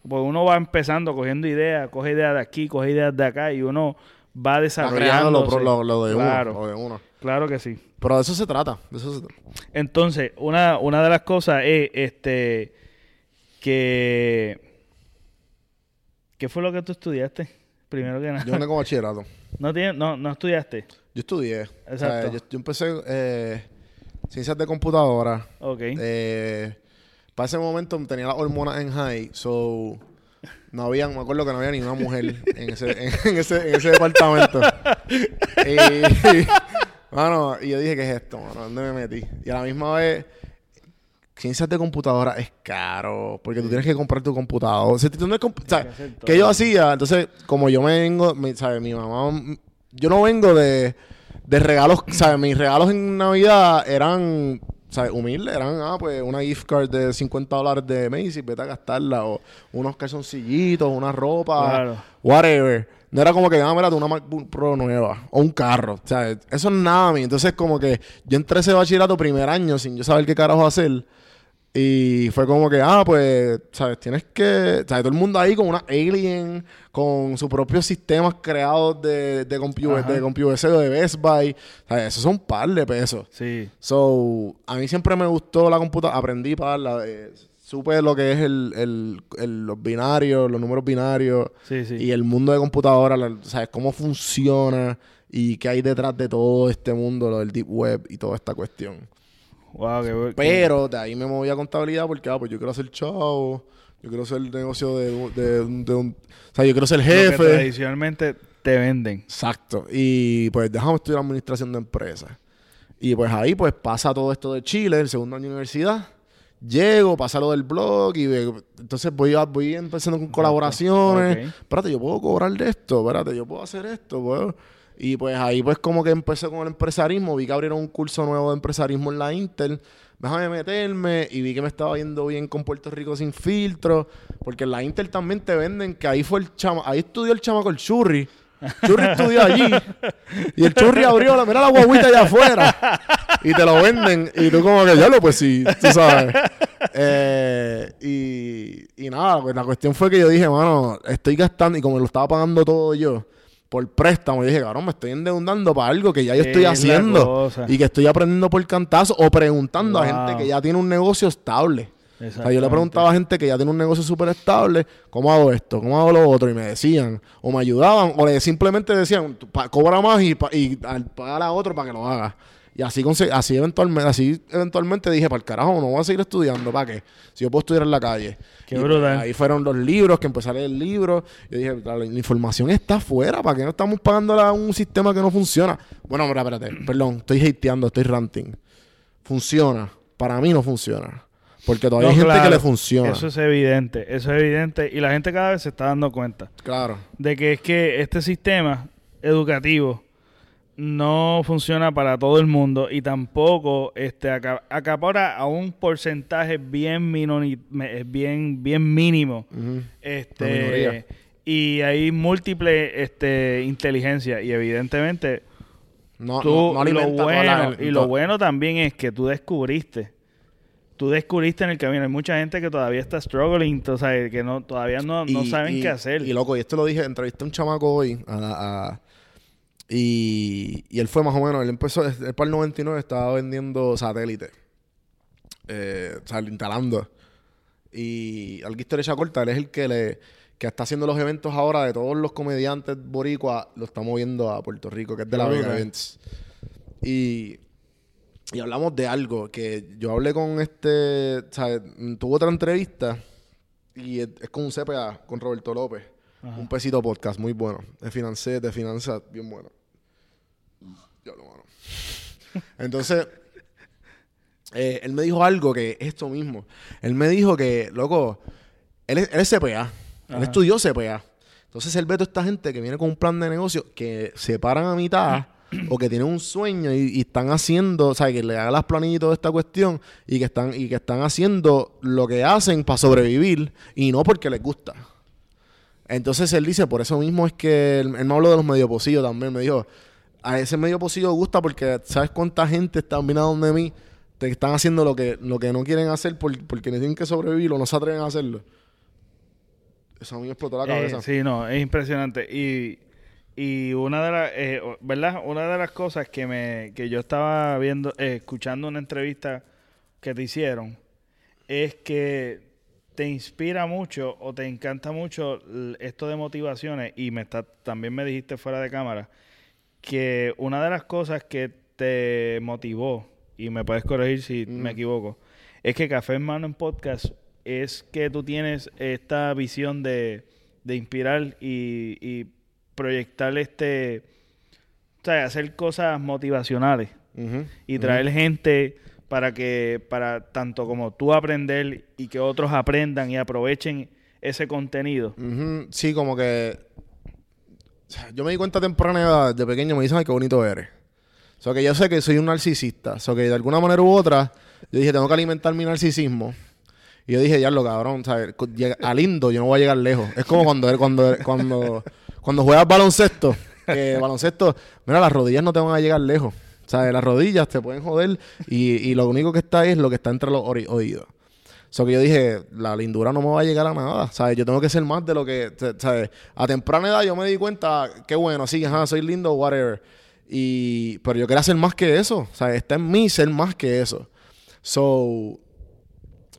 Porque uno va empezando cogiendo ideas, coge ideas de aquí, coge ideas de acá y uno va lo, desarrollando. lo- lo de claro, uno, lo de uno. claro que sí. Pero de eso se trata, de eso se trata. Entonces, una, una de las cosas es este que ¿qué fue lo que tú estudiaste? Primero que nada. Yo vengo con bachillerato. No, tiene- no, no estudiaste. Yo estudié. O sea, Exacto. yo, yo empecé eh, ciencias de computadora. Ok. Eh, para ese momento tenía las hormonas en high, so no había, me acuerdo que no había ni una mujer en ese, en, ese, en ese departamento. y, mano, y yo dije, ¿qué es esto, mano? ¿Dónde me metí? Y a la misma vez, ciencias de computadora es caro, porque tú tienes que comprar tu computador. O sea, tú no es comp- o sea, ¿qué yo hacía? Entonces, como yo me vengo, ¿sabes? Mi mamá, yo no vengo de, de regalos, ¿sabes? Mis regalos en Navidad eran, ¿sabes? Humildes, eran, ah, pues una gift card de 50 dólares de Macy's, vete a gastarla, o unos calzoncillitos, una ropa, Claro. whatever. No era como que, ah, mira, una MacBook Pro nueva o un carro. O sea, eso es nada a mí. Entonces, como que yo entré a ese bachillerato primer año sin yo saber qué carajo hacer. Y fue como que, ah, pues, ¿sabes? Tienes que. ¿Sabes? Todo el mundo ahí con una alien, con sus propios sistemas creados de, de, compu Ajá. de CompuServe o de Best Buy. ¿Sabes? Eso son un par de pesos. Sí. So, a mí siempre me gustó la computadora. Aprendí para la. eh, supe lo que es el, el- el- los binarios, los números binarios. Sí, sí. Y el mundo de computadora, la- ¿sabes? Cómo funciona y qué hay detrás de todo este mundo, lo del deep web y toda esta cuestión. Wow, qué bu- Pero de ahí me moví a contabilidad porque, ah, pues yo quiero hacer chavo, yo quiero hacer negocio de, un- de, un- de un... O sea, yo quiero ser lo que jefe. tradicionalmente te venden. Exacto. Y pues déjame estudiar administración de empresas. Y pues ahí pues pasa todo esto de Chile, el segundo año de universidad. Llego, pasa lo del blog y entonces voy, a- voy empezando con colaboraciones. Ok. Espérate, yo puedo cobrar de esto, espérate, yo puedo hacer esto, puedo. Y pues ahí pues como que empecé con el empresarismo, vi que abrieron un curso nuevo de empresarismo en la Intel. Déjame meterme y vi que me estaba yendo bien con Puerto Rico sin filtro, porque en la Intel también te venden que ahí fue el chama, ahí estudió el chamaco el churri. Churri estudió allí y el churri abrió la, mira la guaguita allá afuera y te lo venden y tú como que ya lo pues sí, tú sabes. Eh, y, y nada, pues la cuestión fue que yo dije, mano, estoy gastando y como lo estaba pagando todo yo por préstamo, yo dije, cabrón, me estoy endeudando para algo que ya yo estoy haciendo y que estoy aprendiendo por cantazo o preguntando a gente que ya tiene un negocio estable. O sea, yo le preguntaba a gente que ya tiene un negocio súper estable, ¿cómo hago esto? ¿Cómo hago lo otro? Y me decían, o me ayudaban, o le simplemente decían, "Tú pa- cobra más y, y pagar a otro para que lo haga. Y así, así, eventualmente, así eventualmente dije, para el carajo, no voy a seguir estudiando, ¿para qué? Si yo puedo estudiar en la calle. Qué Y, brutal. ahí fueron los libros, que empecé a leer libros. Yo dije, la, la información está afuera, ¿para qué no estamos pagando a un sistema que no funciona? Bueno, mira, espérate, perdón, estoy hateando, estoy ranting. Funciona. Para mí no funciona. Porque todavía No, hay gente claro, que le funciona. Eso es evidente, eso es evidente. Y la gente cada vez se está dando cuenta Claro. de que es que este sistema educativo no funciona para todo el mundo y tampoco este aca- acapara a un porcentaje bien minori- eh, bien bien mínimo Ujú. La este y hay múltiple este inteligencia y evidentemente No, tú no, no lo toda la- bueno y lo bueno también es que tú descubriste tú descubriste en el camino. Hay mucha gente que todavía está struggling tú sabes, que no todavía no, no Y- saben y- qué hacer. Y loco, y esto lo dije, entrevisté a un chamaco hoy a- a- y, y él fue más o menos, él empezó, el 99 estaba vendiendo satélites, eh, o sea, instalando. Y al historia corta, él es el que le que está haciendo los eventos ahora de todos los comediantes boricuas, lo está moviendo a Puerto Rico, que es de la Vega. Events. Y, y hablamos de algo que yo hablé con este, ¿sabes? Tuvo otra entrevista y es, es con un CPA, con Roberto López. Ajá. Un pesito podcast, muy bueno. De finanzas, de finanzas, bien bueno. Ya lo mano. Entonces, eh, él me dijo algo que es esto mismo. Él me dijo que, loco, él es, él es CPA. Él estudió CPA. Entonces él ve a toda esta gente que viene con un plan de negocio que se paran a mitad o que tienen un sueño y, y están haciendo, o sea, que le hagan las planillas y toda esta cuestión y que están y que están haciendo lo que hacen para sobrevivir y no porque les gusta. Entonces él dice, por eso mismo es que él, él me habló de los medio pocillos también. Me dijo, a ese medio pocillo gusta porque sabes cuánta gente está mirando donde mí, te están haciendo lo que, lo que no quieren hacer por- porque tienen que sobrevivir o no se atreven a hacerlo. Eso a mí me explotó la Eh, cabeza. sí, no, es impresionante. Y, y una de las, eh, ¿verdad? Una de las cosas que me, que yo estaba viendo, eh, escuchando una entrevista que te hicieron, es que te inspira mucho o te encanta mucho esto de motivaciones y me está, también me dijiste fuera de cámara que una de las cosas que te motivó, y me puedes corregir si Mm. me equivoco, es que Café en Mano en Podcast es que tú tienes esta visión de, de inspirar y, y proyectar este, o sea, hacer cosas motivacionales y traer gente para que, para tanto como tú aprender y que otros aprendan y aprovechen ese contenido. Sí, como que. Yo me di cuenta temprana edad, de pequeño, me dicen, ay, qué bonito eres. O sea, que yo sé que soy un narcisista. O sea, que de alguna manera u otra, yo dije, tengo que alimentar mi narcisismo. Y yo dije, ya lo cabrón, ¿sabes? Co- llega- A lindo yo no voy a llegar lejos. Es como cuando, cuando, cuando, cuando juegas baloncesto. Baloncesto, mira, las rodillas no te van a llegar lejos. O las rodillas te pueden joder y, y lo único que está es lo que está entre los oídos. So que yo dije, la lindura no me va a llegar a nada, ¿sabes? Yo tengo que ser más de lo que, ¿sabes? A temprana edad yo me di cuenta, qué bueno, sí, ajá, soy lindo, whatever. Y, pero yo quería ser más que eso, ¿sabes? Está en mí ser más que eso. So,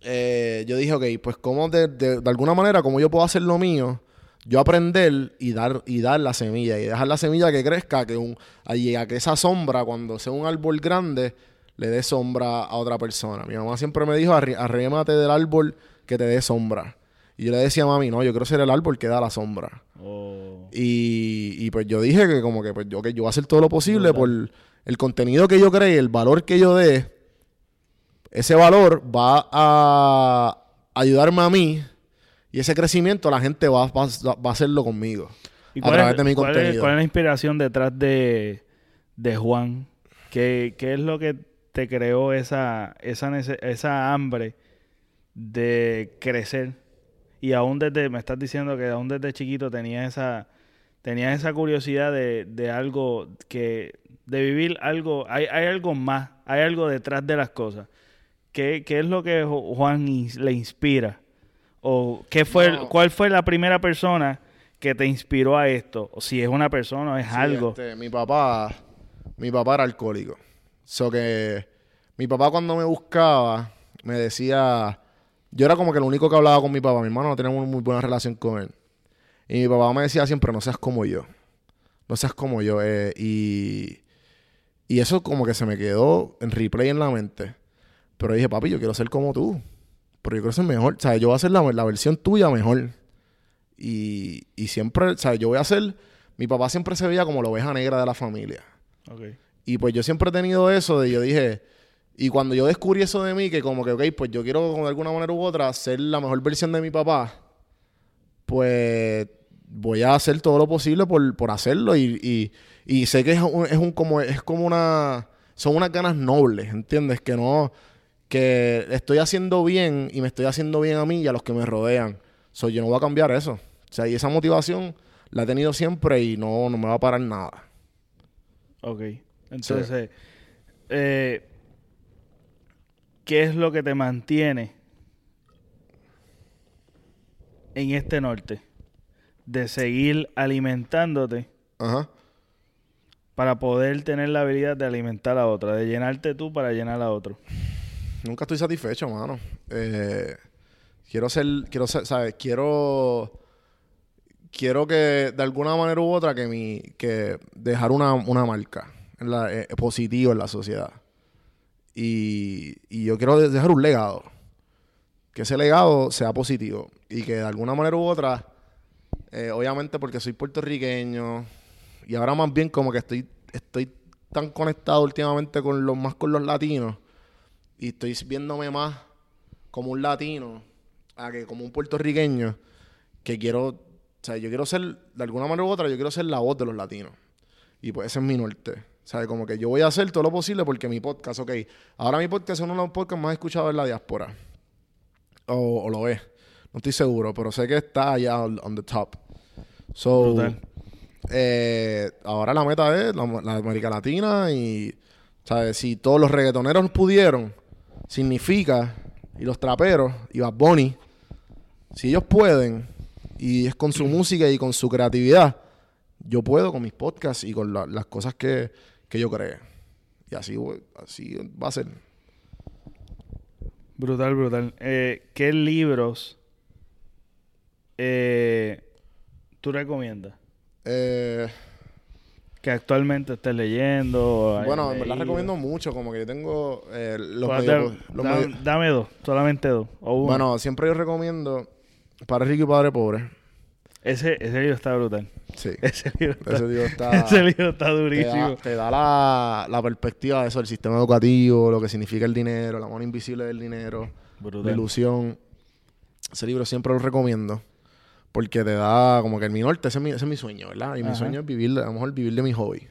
eh, yo dije, ok, pues cómo de, de, de alguna manera, como yo puedo hacer lo mío, yo aprender y dar, y dar la semilla, y dejar la semilla que crezca, que un, a que esa sombra, cuando sea un árbol grande, le dé sombra a otra persona. Mi mamá siempre me dijo, "Arri- arrémate del árbol que te dé sombra. Y yo le decía a mami, no, yo quiero ser el árbol que da la sombra. O- Y, y pues yo dije que como que pues yo, que yo voy a hacer todo lo posible por el contenido que yo cree, el valor que yo dé, ese valor va a ayudarme a mí y ese crecimiento la gente va, va, va a hacerlo conmigo. ¿Y a través es, de mi cuál es- contenido. cuál es la inspiración detrás de, de Juan? ¿Qué, qué es lo que te creó esa, esa, esa hambre de crecer? Y aún desde, me estás diciendo que aún desde chiquito tenías esa, tenías esa curiosidad de, de algo que, de vivir algo, hay, hay algo más, hay algo detrás de las cosas. ¿Qué, qué es lo que Ju- Juan le inspira? ¿O qué fue, No. cuál fue la primera persona que te inspiró a esto? O si es una persona o es Sí, algo. este, mi papá, mi papá era alcohólico. So que mi papá cuando me buscaba me decía, yo era como que el único que hablaba con mi papá. Mi hermano no una muy buena relación con él. Y mi papá me decía siempre, no seas como yo. No seas como yo. eh, y, y eso como que se me quedó en replay en la mente. Pero dije, papi, yo quiero ser como tú. Pero yo quiero ser mejor. O yo voy a hacer la, la versión tuya mejor. Y, y siempre, o yo voy a hacer... Mi papá siempre se veía como la oveja negra de la familia. Ok. Y pues yo siempre he tenido eso de yo dije... Y cuando yo descubrí eso de mí, que como que, ok, pues yo quiero de alguna manera u otra ser la mejor versión de mi papá, pues voy a hacer todo lo posible por, por hacerlo. Y, y, y sé que es un, es un como, es como una... Son unas ganas nobles, ¿entiendes? Que no... Que estoy haciendo bien y me estoy haciendo bien a mí y a los que me rodean. So, yo no voy a cambiar eso. O sea, y esa motivación la he tenido siempre y no, no me va a parar nada. Ok. Entonces, eh, ¿qué es lo que te mantiene en este norte? De seguir alimentándote Ajá. para poder tener la habilidad de alimentar a otra, de llenarte tú para llenar a otro. Nunca estoy satisfecho, mano. Eh, quiero ser, quiero ser, ¿sabes? Quiero, quiero que de alguna manera u otra que mi, que dejar una, una marca en la, eh, positiva en la sociedad. Y, y yo quiero de- dejar un legado. Que ese legado sea positivo. Y que de alguna manera u otra, eh, obviamente porque soy puertorriqueño, y ahora más bien como que estoy, estoy tan conectado últimamente con los más con los latinos y estoy viéndome más como un latino a que como un puertorriqueño que quiero, o sea, yo quiero ser, de alguna manera u otra, yo quiero ser la voz de los latinos. Y pues ese es mi norte. O sea, como que yo voy a hacer todo lo posible porque mi podcast, ok, ahora mi podcast es uno de los podcasts más escuchados en la diáspora. O, o lo es. No estoy seguro, pero sé que está allá on, the top. So, eh, ahora la meta es la, la América Latina y, ¿sabes? Si todos los reggaetoneros pudieron, significa, y los traperos, y Bad Bunny, si ellos pueden, y es con su música y con su creatividad, yo puedo con mis podcasts y con la- las cosas que, que yo cree. Y así, así va a ser. Brutal, brutal. Eh, ¿Qué libros eh, tú recomiendas? Eh, que actualmente estés leyendo. Bueno, en verdad recomiendo mucho, como que yo tengo eh, los Pues, medio- da- los da- medio- Dame dos, solamente dos. O uno. Bueno, siempre yo recomiendo Padre Rico y Padre Pobre. Ese, ese libro está brutal. Sí. Ese libro está, Ese libro está... ese libro está te durísimo. da, te da la, la perspectiva de eso, el sistema educativo, lo que significa el dinero, la mano invisible del dinero, la ilusión. Ese libro siempre lo recomiendo. Porque te da como que el mi norte, ese es mi, ese es mi sueño, ¿verdad? Y mi sueño es vivir, a lo mejor vivir de mi hobby.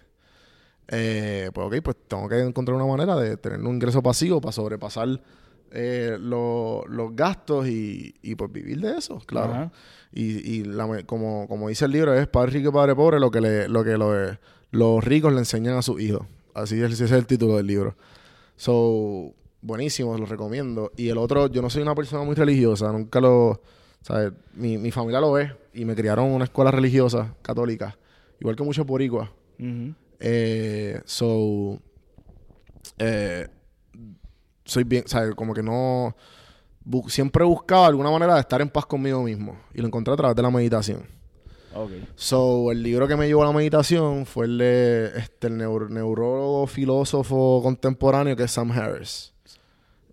Eh, pues ok, pues tengo que encontrar una manera de tener un ingreso pasivo para sobrepasar eh, lo- los gastos y, y pues vivir de eso, claro. Ajá. Y, y la como, como dice el libro, es padre rico y padre pobre lo que, le, lo que lo- los ricos le enseñan a sus hijos. Así es, ese es el título del libro. So, buenísimo, lo recomiendo. Y el otro, yo no soy una persona muy religiosa, nunca lo... ¿sabes? Mi, mi familia lo ve y me criaron en una escuela religiosa católica, igual que muchos boricuas. Ujú. Eh, so, eh, soy bien, ¿sabes? Como que no. bu- siempre he buscado alguna manera de estar en paz conmigo mismo. Y lo encontré a través de la meditación. Ok. So, el libro que me llevó a la meditación fue el de este, el neur- neurólogo, filósofo contemporáneo que es Sam Harris.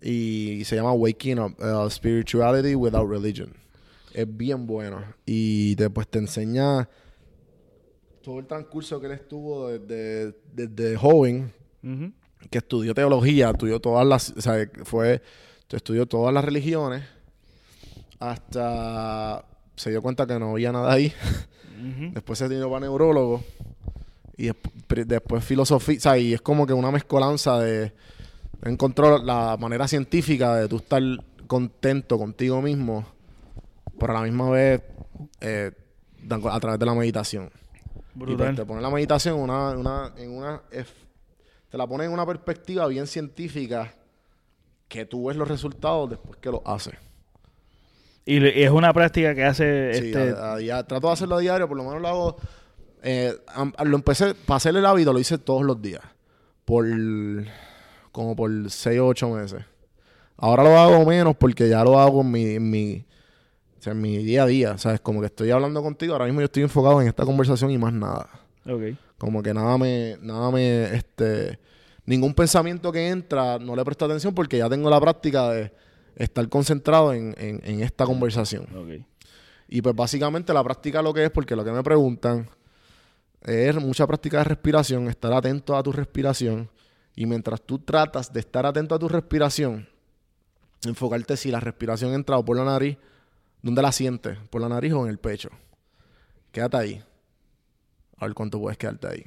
Y se llama Waking Up, uh, Spirituality Without Religion. Es bien bueno. Y después te enseña todo el transcurso que él estuvo desde, desde joven. Que estudió teología, estudió todas las, o sea, fue, estudió todas las religiones, hasta se dio cuenta que no había nada ahí. Ujú. Después se dio para neurólogo. Y desp- después filosofía. O sea, y es como que una mezcolanza de. Encontró la manera científica de tú estar contento contigo mismo. Pero a la misma vez. eh, a través de la meditación. Y pues Brutal. te pone la meditación una, una, en una. Te la pone en una perspectiva bien científica. Que tú ves los resultados después que lo haces. Y es una práctica que hace Sí, este. a- a dia- trato de hacerlo a diario, por lo menos lo hago. eh, lo empecé, para hacer el hábito, lo hice todos los días. Por. como por 6 o 8 meses. Ahora lo hago menos porque ya lo hago en mi, en mi, o sea, en mi día a día. ¿Sabes? Como que estoy hablando contigo, ahora mismo yo estoy enfocado en esta conversación y más nada. Ok. Como que nada me, nada me, este, ningún pensamiento que entra no le presto atención porque ya tengo la práctica de estar concentrado en, en- en esta conversación. Y pues básicamente la práctica lo que es, porque lo que me preguntan es mucha práctica de respiración, estar atento a tu respiración. Y mientras tú tratas de estar atento a tu respiración, enfocarte si la respiración ha entrado por la nariz, ¿dónde la sientes? ¿Por la nariz o en el pecho? Quédate ahí. A ver cuánto puedes quedarte ahí.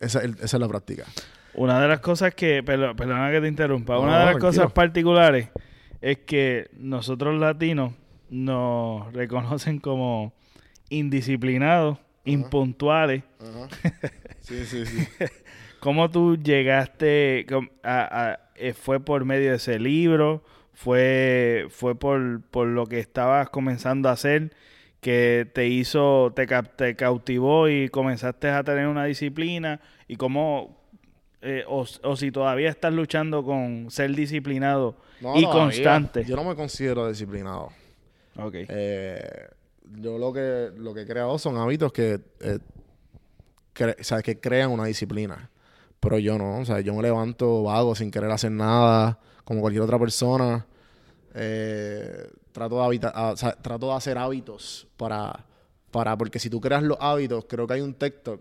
Esa, es el- esa es la práctica. Una de las cosas que, perdo- perdona que te interrumpa, No, una de las tranquilo. cosas particulares es que nosotros latinos nos reconocen como indisciplinados, impuntuales. Sí, sí, sí. ¿Cómo tú llegaste com- a, a- eh, fue por medio de ese libro? ¿Fue, fue por, por lo que estabas comenzando a hacer que te hizo, te, te cautivó y comenzaste a tener una disciplina? ¿Y cómo, eh, o, o si todavía estás luchando con ser disciplinado No, y constante? Yo no me considero disciplinado. Ok. Eh, yo lo que, lo que he creado son hábitos que, eh, cre- o sea, que crean una disciplina. Pero yo no, o sea, yo me levanto vago sin querer hacer nada, como cualquier otra persona. Eh, trato, de habita- a- o sea, trato de hacer hábitos para, para, porque si tú creas los hábitos, creo que hay un TikTok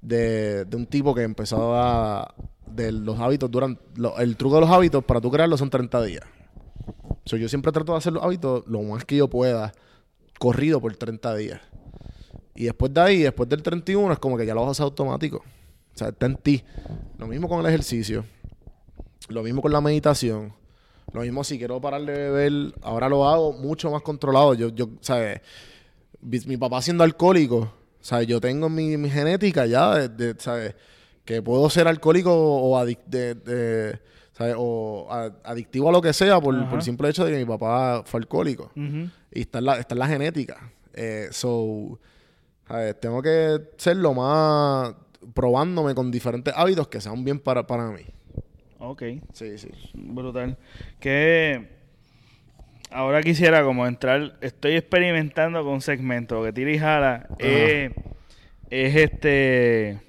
de, de un tipo que empezó a, de los hábitos duran, el truco de los hábitos para tú crearlos son 30 días. Yo siempre trato de hacer los hábitos lo más que yo pueda, corrido por 30 días. Y después de ahí, después del 31, es como que ya lo vas a hacer automático. O sea, está en ti. Lo mismo con el ejercicio. Lo mismo con la meditación. Lo mismo si quiero parar de beber, ahora lo hago mucho más controlado. Yo, yo, ¿sabes? Mi, papá siendo alcohólico, ¿sabes? Yo tengo mi, mi genética ya, de, de, ¿sabes? Que puedo ser alcohólico o, adic- de- de- ¿sabes? o a- adictivo a lo que sea por, Ajá. por el simple hecho de que mi papá fue alcohólico. Y está en la, está en la genética. Eh, so, ¿sabes? tengo que ser lo más probándome con diferentes hábitos que sean bien para, para mí. Ok. Sí, sí. Brutal. Que ahora quisiera como entrar, estoy experimentando con un segmento que tira y jala. eh, es este.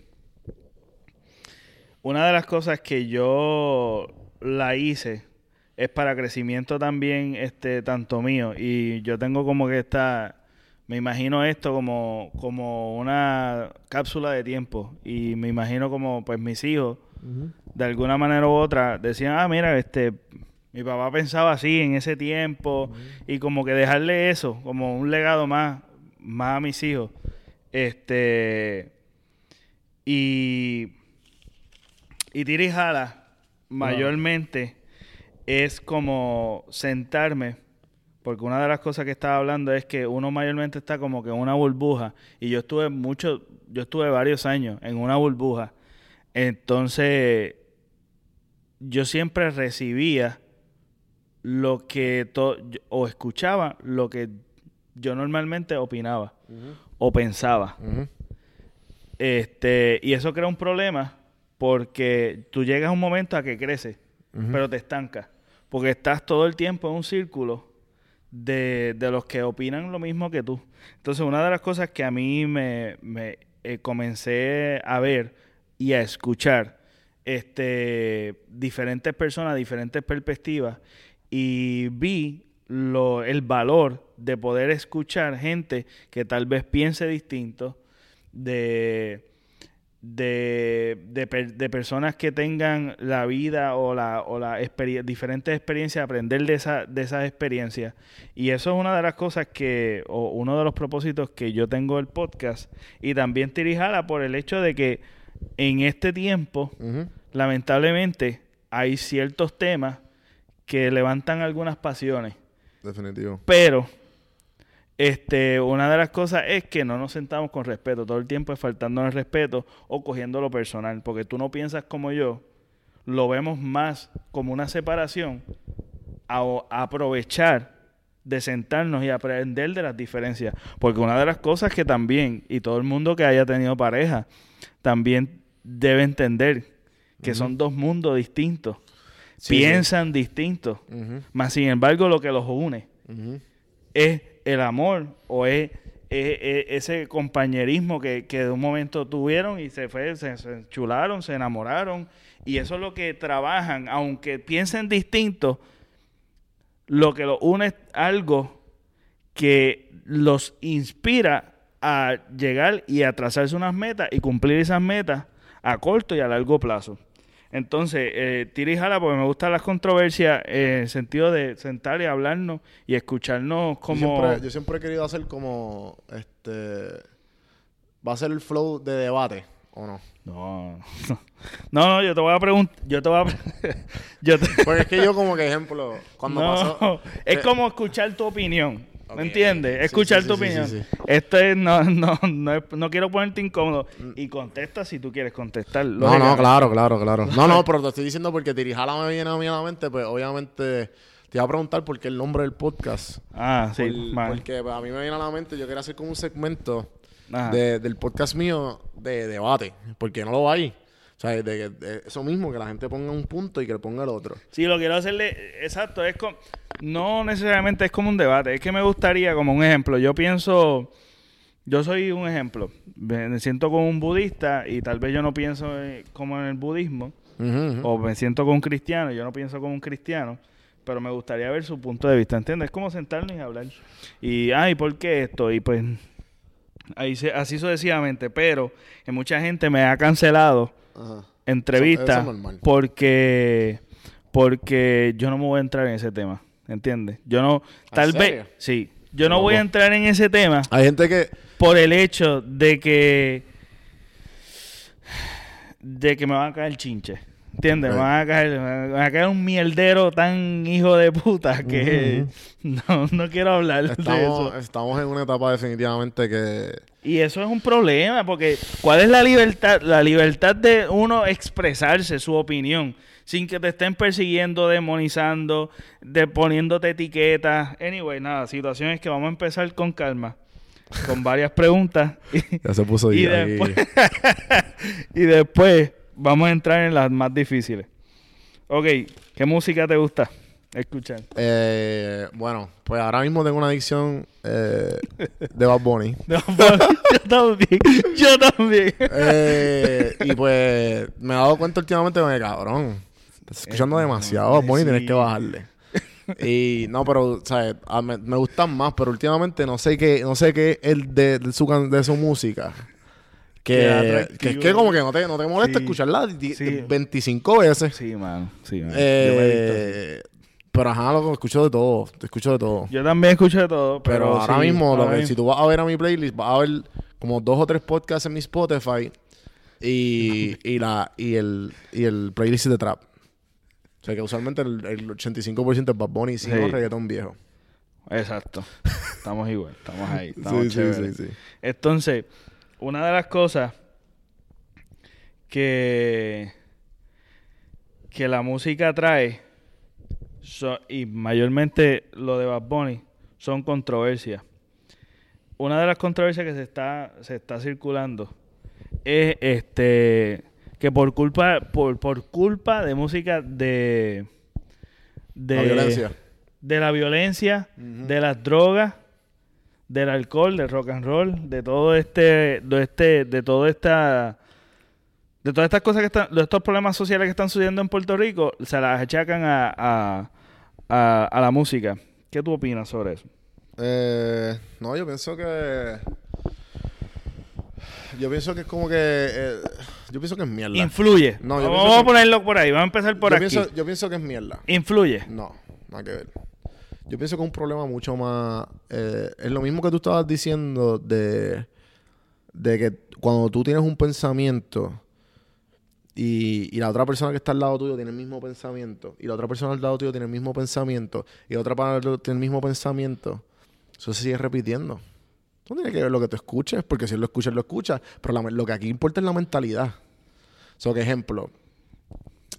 Una de las cosas que yo la hice es para crecimiento también, este, tanto mío. Y yo tengo como que esta. Me imagino esto como, como una cápsula de tiempo. Y me imagino como, pues, mis hijos, de alguna manera u otra, decían, ah, mira, este. Mi papá pensaba así en ese tiempo. Y como que dejarle eso, como un legado más, más a mis hijos. Este. Y. Y tira y jala, mayormente, es como sentarme. Porque una de las cosas que estaba hablando es que uno mayormente está como que en una burbuja. Y yo estuve mucho, yo estuve varios años en una burbuja. Entonces, yo siempre recibía lo que o escuchaba lo que yo normalmente opinaba o pensaba. Este, y eso crea un problema porque tú llegas a un momento a que creces, pero te estancas. Porque estás todo el tiempo en un círculo de, de los que opinan lo mismo que tú. Entonces, una de las cosas que a mí me, me, eh, comencé a ver y a escuchar este, diferentes personas, diferentes perspectivas, y vi lo, el valor de poder escuchar gente que tal vez piense distinto, de, de, de, per- de personas que tengan la vida o la, o la experie- diferentes experiencias, aprender de, esa, de esas experiencias. Y eso es una de las cosas que, o uno de los propósitos que yo tengo del podcast. Y también Tirijala por el hecho de que en este tiempo. Lamentablemente, hay ciertos temas que levantan algunas pasiones. Definitivo. Pero este, una de las cosas es que no nos sentamos con respeto. Todo el tiempo es faltándonos el respeto o cogiendo lo personal. Porque tú no piensas como yo. Lo vemos más como una separación a, a aprovechar de sentarnos y aprender de las diferencias. Porque una de las cosas que también, y todo el mundo que haya tenido pareja, también debe entender que son dos mundos distintos. Sí, sí. piensan distintos. Más sin embargo, lo que los une es el amor o es, es- es ese compañerismo que, que de un momento tuvieron y se fue, se, se enchularon, se enamoraron. Y eso es lo que trabajan, aunque piensen distinto, lo que los une es algo que los inspira a llegar y a trazarse unas metas y cumplir esas metas a corto y a largo plazo. Entonces, eh, tira y jala porque me gustan las controversias eh, en el sentido de sentar y hablarnos y escucharnos Yo como... siempre, yo siempre he querido hacer como este va a ser el flow de debate o no. No, no, no, yo te voy a preguntar, yo te voy a... yo te- Porque es que yo como que ejemplo, cuando no, pasó es que- como escuchar tu opinión. ¿Me entiendes? Escuchar sí, tu sí, opinión. sí, sí. Esto es, no, no, no, es- no quiero ponerte incómodo. Y contesta si tú quieres contestar. No, no, claro, claro, claro. No, no, pero te estoy diciendo porque Tirijala me viene a mí a la mente, pues obviamente te iba a preguntar por qué el nombre del podcast. Ah, sí. Por- porque pues, a mí me viene a la mente, yo quería hacer como un segmento de- del podcast mío de debate, porque no lo hay. O sea, de, de- de eso mismo, que la gente ponga un punto y que le ponga el otro. Sí, lo quiero hacerle, exacto, es como, no necesariamente es como un debate, es que me gustaría, como un ejemplo, yo pienso, yo soy un ejemplo, me siento como un budista y tal vez yo no pienso eh, como en el budismo, o me siento como un cristiano, yo no pienso como un cristiano, pero me gustaría ver su punto de vista, ¿entiendes? Es como sentarnos y hablar. Y, ay, ¿por qué esto? Y pues, ahí se- así sucesivamente, pero que mucha gente me ha cancelado Ajá. entrevista Eso- eso porque porque yo no me voy a entrar en ese tema, ¿entiendes? Yo no tal vez sí, yo no voy a entrar en ese tema Hay gente que... por el hecho de que de que me van a caer chinche. ¿Entiendes? Van a caer, me van a caer un mierdero tan hijo de puta que no, no quiero hablar de Estamos, eso. estamos en una etapa definitivamente que... Y eso es un problema, porque ¿cuál es la libertad? La libertad de uno expresarse su opinión sin que te estén persiguiendo, demonizando, de poniéndote etiquetas. Anyway, nada, situación es que vamos a empezar con calma, con varias preguntas y, Ya se puso y después, y después vamos a entrar en las más difíciles. Ok, ¿qué música te gusta escuchar? Eh, bueno, pues ahora mismo tengo una adicción eh, de Bad Bunny. No, yo también. Yo también. Eh, y pues me he dado cuenta últimamente que, cabrón, estás escuchando Eh, demasiado Bad Bunny y tienes sí. que bajarle. Y no, pero, ¿sabes? A- Me, me gustan más, pero últimamente no sé qué, no sé qué es el de, de su, de su música. Que, que es que como que no te, no te molesta Sí. escucharla di- Sí. 25 veces. Sí, mano. Sí, así. Eh, pero ajá, loco, escucho de todo. Escucho de todo. Yo también escucho de todo, pero, Pero ahora sí, mismo, lo que- si tú vas a ver a mi playlist, vas a ver como dos o tres podcasts en mi Spotify y, y, la, y, el, y el playlist de trap. O sea que usualmente el, el 85% es Bad Bunny y si no, Sí. reggaetón viejo. Exacto. Estamos igual, estamos ahí. Estamos Sí, sí, sí, sí. Entonces, una de las cosas que, que la música trae, so- y mayormente lo de Bad Bunny, son controversias. Una de las controversias que se está, se está circulando es este que por culpa, por, por culpa de música de, de La violencia. de la violencia, de las drogas, del alcohol, del rock and roll, de todo este, de este, de toda esta, de todas estas cosas que están, de estos problemas sociales que están sucediendo en Puerto Rico, se las achacan a, a, a, a la música. ¿Qué tú opinas sobre eso? Eh, no, yo pienso que... Yo pienso que es como que... eh, yo pienso que es mierda. Influye. No, yo vamos a ponerlo por ahí, vamos a empezar por yo aquí. Pienso, yo pienso que es mierda. Influye. No, nada que ver. Yo pienso que es un problema mucho más... eh, es lo mismo que tú estabas diciendo de, de que cuando tú tienes un pensamiento y, y la otra persona que está al lado tuyo tiene el mismo pensamiento y la otra persona al lado tuyo tiene el mismo pensamiento y la otra persona tiene el mismo pensamiento, eso se sigue repitiendo. No tiene que ver lo que tú escuches, porque si lo escucha, él lo escucha. Pero lo que aquí importa es la mentalidad. So, que ejemplo,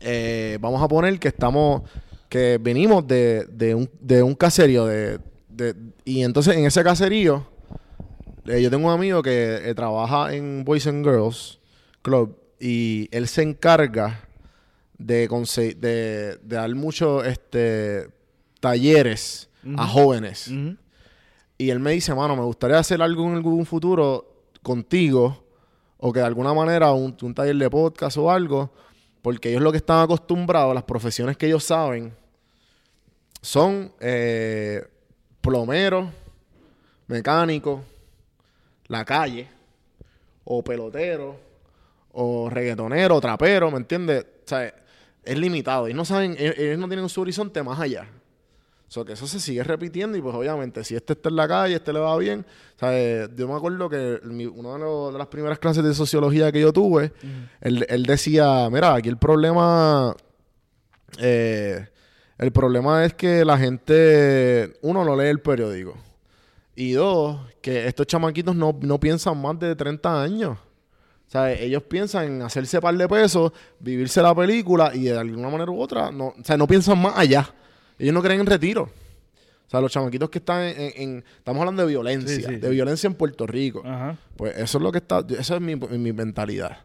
eh, vamos a poner que estamos, que venimos de, de un, de un caserío, de, de- y entonces en ese caserío, eh, yo tengo un amigo que eh, trabaja en Boys and Girls Club y él se encarga de, de, de dar muchos este, talleres a jóvenes. Y él me dice, mano, me gustaría hacer algo en algún futuro contigo, o que de alguna manera un, un taller de podcast o algo, porque ellos lo que están acostumbrados, las profesiones que ellos saben, son eh, plomeros, mecánicos, la calle, o pelotero, o reggaetonero, o trapero, ¿me entiendes? O sea, es limitado. Ellos no saben, ellos, ellos no tienen su horizonte más allá. O sea, que eso se sigue repitiendo y pues obviamente si este está en la calle, este le va bien. O sea, eh, yo me acuerdo que una de, las primeras clases de sociología que yo tuve, él, él decía, mira, aquí el problema, eh, el problema es que la gente, uno, no lee el periódico. Y dos, que estos chamaquitos no, no piensan más de 30 años. O sea, ellos piensan en hacerse par de pesos, vivirse la película y de alguna manera u otra, no, o sea, no piensan más allá. Ellos no creen en retiro. O sea, los chamaquitos que están en... en- estamos hablando de violencia, Sí, sí, de violencia en Puerto Rico. Ajá. Pues eso es lo que está... Esa es mi, mi mentalidad.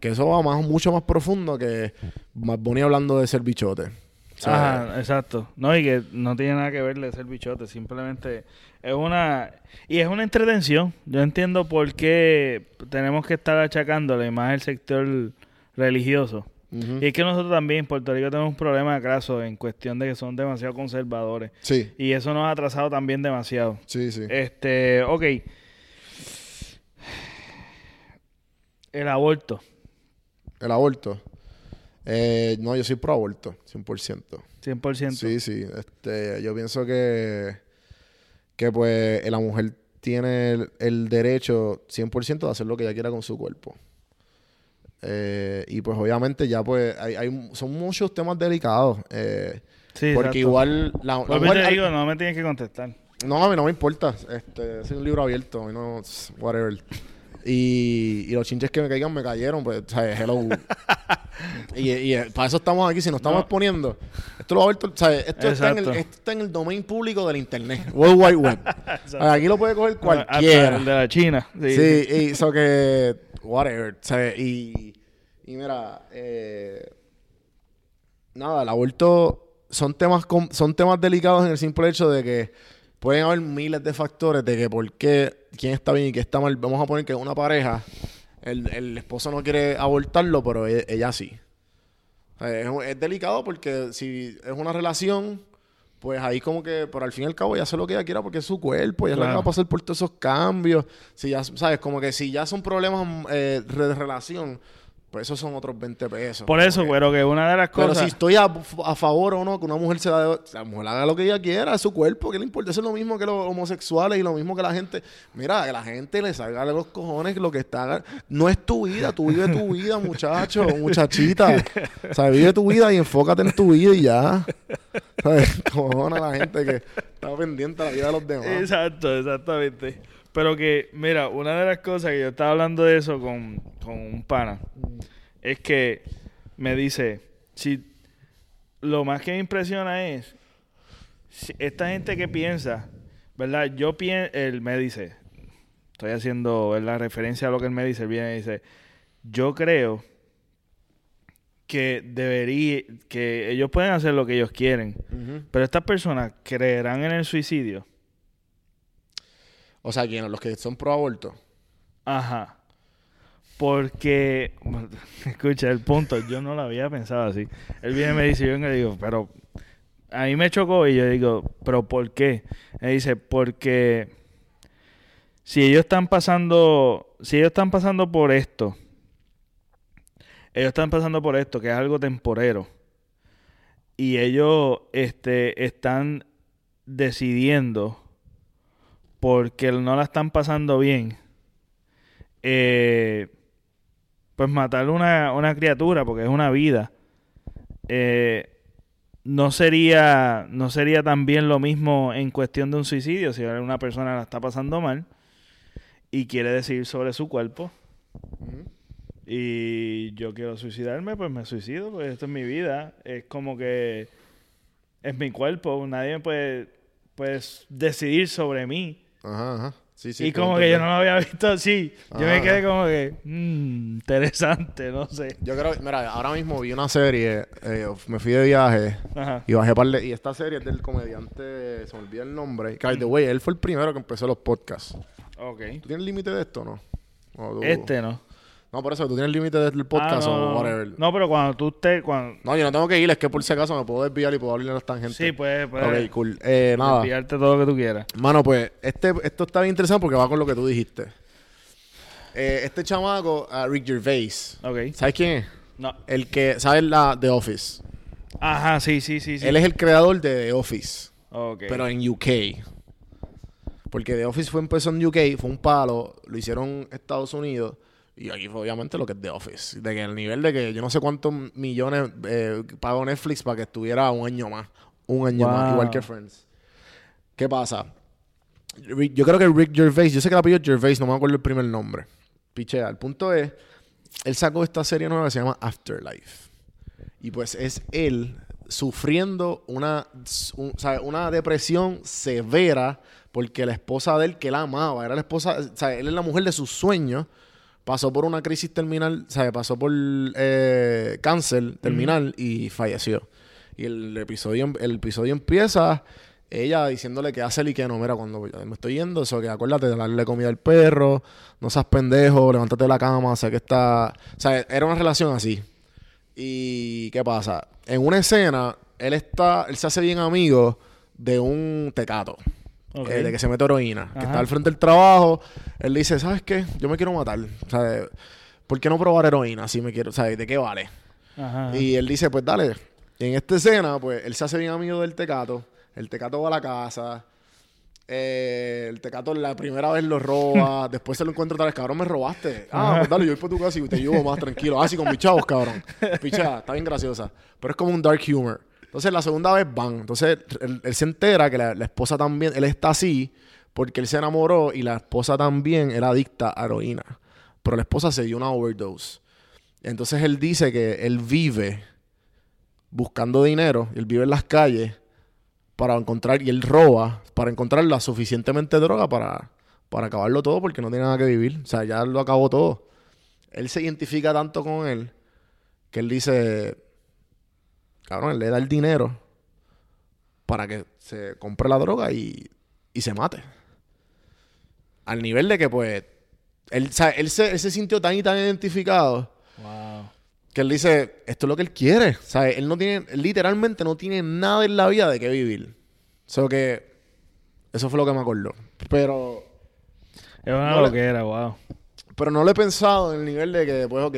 Que eso va más, mucho más profundo que más bonito hablando de ser bichote. O sea, Ajá, exacto. No, y que no tiene nada que ver de ser bichote, simplemente es una... Y es una entretención. Yo entiendo por qué tenemos que estar achacándole más el sector religioso. Y es que nosotros también en Puerto Rico tenemos un problema graso en cuestión de que son demasiado conservadores. Sí, Y eso nos ha atrasado también demasiado. sí, sí. Este, ok. El aborto, El aborto. Eh, no, yo soy pro aborto, 100%. 100%. Sí, sí. Este, yo pienso que, que pues la mujer tiene el, el derecho 100% de hacer lo que ella quiera con su cuerpo. Eh, y pues obviamente ya pues hay, hay- son muchos temas delicados. eh, Sí, porque exacto. igual la, la y mujer- te digo, no me tienes que contestar. No, a mí no me importa. Este, es un libro abierto. A mí no... Whatever. Y, y los chinches que me caigan me cayeron, pues, ¿sabes? Hello. y, y, eh, para eso estamos aquí. Si nos estamos No. exponiendo, esto lo va a ver ¿sabes? Esto está, en el, esto está en el domain público del internet. World Wide Web. aquí lo puede coger cualquiera. Hasta el de la China. Sí. Sí, y eso que... Whatever. ¿sabes? Y, y mira... Eh, nada, el aborto... son temas, son temas delicados en el simple hecho de que pueden haber miles de factores de que por qué, quién está bien y quién está mal. Vamos a poner que una pareja, el, el esposo no quiere abortarlo, pero e- ella sí. Es delicado porque si es una relación, pues ahí como que, por al fin y al cabo, ella hace lo que ella quiera porque es su cuerpo, ella es la que Claro. va a pasar por todos esos cambios. Si ya, ¿sabes? Como que si ya son problemas eh, de relación, pues esos son otros 20 pesos. Por eso, que- pero que una de las pero cosas... si estoy a, a favor o no que una mujer se da de- la mujer haga lo que ella quiera, es su cuerpo, ¿qué le importa? Eso es lo mismo que los homosexuales y lo mismo que la gente. Mira, que la gente le salga de los cojones lo que está. No es tu vida, tú vive tu vida, muchacho, muchachita. O sea, vive tu vida y enfócate en tu vida y ya. ¿Sabes? Cojona la gente que está pendiente de la vida de los demás. Exacto, exactamente. Pero que, mira, una de las cosas que yo estaba hablando de eso con, con un pana es que me dice, si lo más que me impresiona es si esta gente que piensa, ¿verdad? Yo pienso, él me dice, estoy haciendo la referencia a lo que él me dice, él viene y dice, yo creo que debería, que ellos pueden hacer lo que ellos quieren, pero estas personas creerán en el suicidio. O sea, ¿quiénes? Los que son pro aborto. Ajá. Porque, escucha, el punto, yo no lo había pensado así. Él viene y me dice, yo le digo, pero a mí me chocó y yo digo, pero ¿por qué? Él dice, porque si ellos están pasando, si ellos están pasando por esto, ellos están pasando por esto, que es algo temporero, y ellos este, están decidiendo porque no la están pasando bien, eh, pues matar una, una criatura, porque es una vida, eh, no sería, no sería también lo mismo en cuestión de un suicidio, si una persona la está pasando mal y quiere decidir sobre su cuerpo. Y yo quiero suicidarme, pues me suicido, pues esto es mi vida, es como que es mi cuerpo, nadie me puede pues, decidir sobre mí. Ajá, ajá. Sí, sí. y como que yo no lo había visto así. Yo me Ajá. quedé como que, mmm, interesante, no sé. Yo creo, mira, ahora mismo vi una serie, eh, me fui de viaje Ajá. y bajé par de- y esta serie es del comediante, se me olvida el nombre, que the way, él fue el primero que empezó los podcasts. Ok. ¿Tú tienes límite de esto o no? O tú- Este no. No, por eso, ¿tú tienes límite del podcast Ah, o no. whatever? No, pero cuando tú estés, cuando... No, yo no tengo que ir, es que por si acaso me puedo desviar y puedo abrir las tangentes. Sí, pues, pues, Ok, cool. Eh, nada. enviarte todo lo que tú quieras. Mano, pues, este, esto está bien interesante porque va con lo que tú dijiste. Eh, este chamaco, ah, Rick Gervais, Ok. ¿sabes quién es? No. El que, ¿sabes la The Office? Ajá, sí, sí, sí, sí. Él es el creador de The Office, Ok. pero en UK. Porque The Office fue empezó en UK, fue un palo, lo hicieron en Estados Unidos. Y aquí fue obviamente lo que es The Office. De que el nivel de que yo no sé cuántos millones eh, pagó Netflix para que estuviera un año más. Un año más, igual que Friends. ¿Qué pasa? Yo creo que Rick Gervais, yo sé que el apellido Gervais, no me acuerdo el primer nombre. Pichea. El punto es, él sacó esta serie nueva que se llama Afterlife. Y pues es él sufriendo una, un- una depresión severa porque la esposa de él, que la amaba, era la esposa, o sea, él es la mujer de sus sueños, pasó por una crisis terminal, o sea, pasó por eh, cáncer terminal y falleció. Y el episodio, el episodio empieza ella diciéndole que hace y que no. Mira, cuando me estoy yendo, eso que acuérdate de darle comida al perro, no seas pendejo, levántate de la cama, sé que está... O sea, era una relación así. ¿Y qué pasa? En una escena, él está, él se hace bien amigo de un tecato. Ok. eh, de que se mete heroína. Que Ajá. está al frente del trabajo. Él dice, ¿sabes qué? Yo me quiero matar. O sea, ¿por qué no probar heroína? Si me quiero, sea, ¿de qué vale? Ajá. Y él dice, pues dale. Y en esta escena, pues él se hace bien amigo del tecato. El tecato va a la casa. Eh, el tecato la primera vez lo roba. después se lo encuentra otra vez. Cabrón, me robaste. Ah, pues dale, yo voy por tu casa y te llevo más tranquilo. Ah, sí, con mis chavos, cabrón. Picha, está bien graciosa. Pero es como un dark humor. Entonces, la segunda vez van. Entonces, él, se entera que la, la esposa también... Él está así porque él se enamoró y la esposa también era adicta a heroína. Pero la esposa se dio una overdose. Entonces, él dice que él vive buscando dinero. Él vive en las calles para encontrar... Y él roba para encontrar la suficientemente droga para, para acabarlo todo porque no tiene nada que vivir. O sea, ya lo acabó todo. Él se identifica tanto con él que él dice... Cabrón, él le da el dinero para que se compre la droga y, y se mate. Al nivel de que, pues, él, o sea, él, se, él se sintió tan y tan identificado Wow. que él dice, esto es lo que él quiere. O sea, él no tiene, él literalmente no tiene nada en la vida de qué vivir. O sea, que eso fue lo que me acordó. Pero, Es una No le- loquera, wow. pero no lo he pensado en el nivel de que, pues, ok.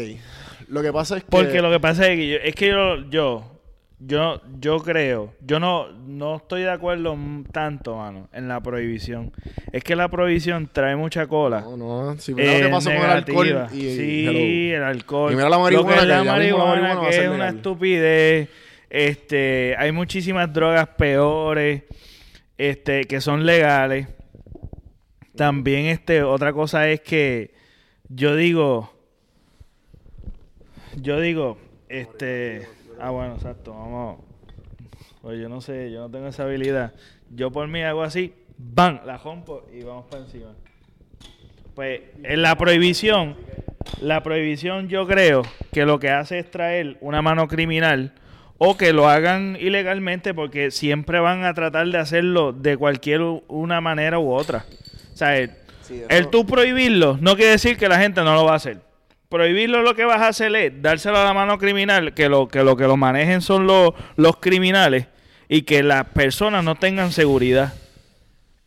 Lo que pasa es que... Porque lo que pasa es que yo, es que yo, yo, yo, yo creo, yo no, no estoy de acuerdo tanto, mano, en la prohibición. Es que la prohibición trae mucha cola. No, no. Si mira lo eh, que pasó con el alcohol y... sí, el alcohol. Y mira la Lo marihuana, que es la la marihuana, que una legal. estupidez. Este, hay muchísimas drogas peores, este, que son legales. También, este, otra cosa es que yo digo, yo digo, este, ah, bueno, exacto, vamos. Pues yo no sé, yo no tengo esa habilidad. Yo por mí hago así, ¡bam! La rompo y vamos para encima. Pues en la prohibición, la prohibición yo creo que lo que hace es traer una mano criminal o que lo hagan ilegalmente porque siempre van a tratar de hacerlo de cualquier una manera u otra. O sea, el, Sí, el tú prohibirlo no quiere decir que la gente no lo va a hacer. Prohibirlo lo que vas a hacer es dárselo a la mano criminal, que lo que lo, que lo manejen son los, los criminales y que las personas no tengan seguridad.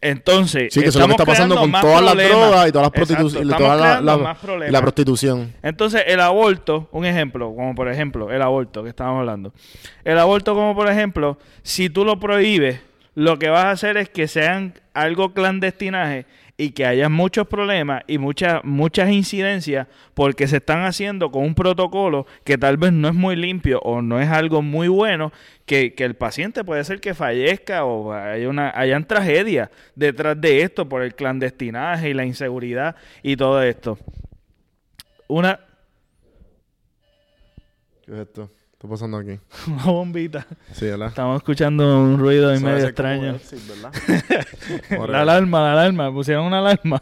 Entonces, Sí, que eso es lo que estamos está pasando creando con más todas las problemas. drogas y todas las Exacto, prostituciones. Y estamos toda y la prostitución. Entonces, el aborto, un ejemplo, como por ejemplo, el aborto que estábamos hablando. El aborto, como por ejemplo, si tú lo prohíbes, lo que vas a hacer es que sean algo clandestinaje y que haya muchos problemas y muchas muchas incidencias porque se están haciendo con un protocolo que tal vez no es muy limpio o no es algo muy bueno que, que el paciente puede ser que fallezca o hay una hayan tragedias detrás de esto por el clandestinaje y la inseguridad y todo esto una ¿Qué es esto? ¿Qué está pasando aquí? una bombita Sí, ¿verdad? estamos escuchando un ruido ahí medio extraño Exit, ¿verdad? La alarma, la alarma, pusieron una alarma.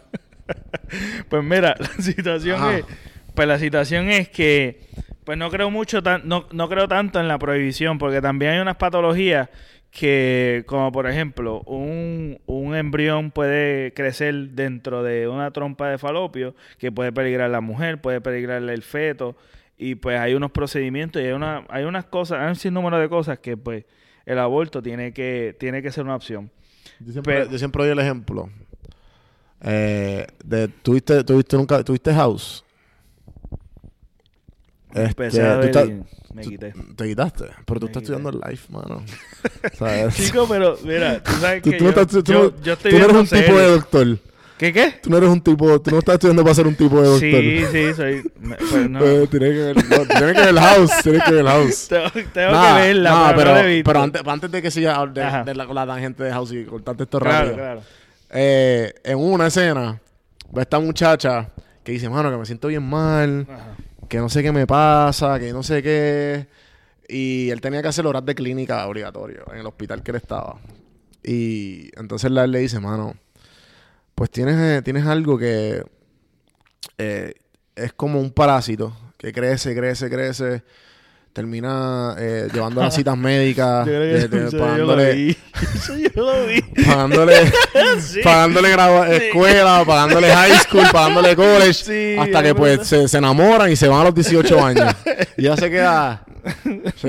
pues mira, la situación Ajá. es, pues la situación es que, pues no creo mucho, tan, no, no creo tanto en la prohibición, porque también hay unas patologías que, como por ejemplo, un, un embrión puede crecer dentro de una trompa de falopio, que puede peligrar a la mujer, puede peligrar el feto, y pues hay unos procedimientos y hay, una, hay unas cosas, hay un sinnúmero de cosas que pues el aborto tiene que, tiene que ser una opción. Yo siempre, Pero- yo siempre doy el ejemplo. Eh, de, ¿tuviste, tuviste nunca, ¿Tuviste House? Este, a ver y me quité. Te quitaste. Pero tú Me estás quité. estudiando el life, mano. ¿Sabes? Chico, pero mira, tú sabes que tú yo, tú yo- no- yo estoy tú no eres un tipo de doctor. ¿Qué qué? Tú no eres un tipo... Tú no estás estudiando para ser un tipo de doctor. Sí, sí, soy... me- pues no. Pero tienes que ver... No, tienes que ver House. Tienes que ver House. tengo tengo Nah, que verla, nah, pero, pero, no la he visto. pero antes, antes de que siga de, de la, con la tangente de House y cortarte esto Claro, rápido. claro. Eh, en una escena, va esta muchacha que dice, mano, que me siento bien mal, Ajá. que no sé qué me pasa, que no sé qué. Y él tenía que hacer horas de clínica obligatorio en el hospital que él estaba. Y entonces la- él le dice, mano, pues tienes, eh, tienes algo que eh, es como un parásito que crece, crece, crece. Termina eh, llevando las citas médicas, de- de- yo lo pagándole, vi. Eso yo lo vi. pagándole, Sí. pagándole Sí. escuela, pagándole high school, pagándole college, Sí, hasta que pues se, se enamoran y se van a los 18 años. y ya se queda,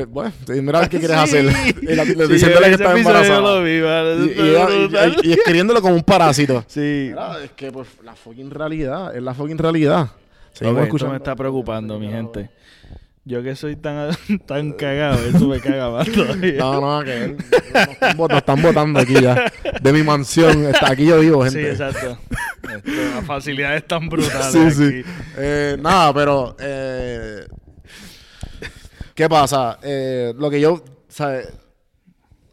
bueno, mira qué quieres Sí. hacer. Y la- Sí, diciéndole que está embarazada. Vi, vale. Y, escribiéndolo como un parásito. Sí. Mira, es que pues la fucking realidad, es la fucking realidad. Seguimos Ok, escuchando. Esto me está preocupando, mi gente. Yo que soy tan, tan cagado, eso me caga más todavía. No, no, que él- nos, están botando aquí ya. De mi mansión. Está, aquí yo vivo, Sí, gente. exacto. Esto, las facilidades tan brutales Sí, sí. Eh, nada, pero. Eh, ¿Qué pasa? Eh, lo que yo. ¿sabes?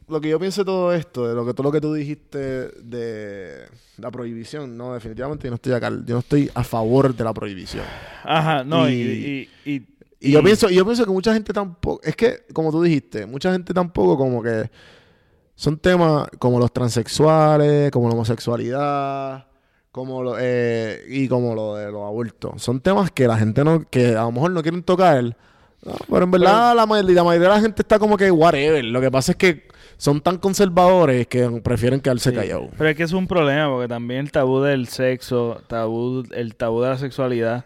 Lo que yo pienso de todo esto, de lo que todo lo que tú dijiste de la prohibición, no, definitivamente yo no estoy acá. Yo no estoy a favor de la prohibición. Ajá, no, y... Y- y, yo pienso, yo pienso que mucha gente tampoco, es que, como tú dijiste, mucha gente tampoco como que son temas como los transexuales, como la homosexualidad, como lo, eh, y como lo de los abortos. Son temas que la gente no, que a lo mejor no quieren tocar. ¿No? Pero en verdad la, mayoría, la mayoría de la gente está como que whatever. Lo que pasa es que son tan conservadores que prefieren quedarse Sí. callados. Pero es que es un problema porque también el tabú del sexo, tabú, el tabú de la sexualidad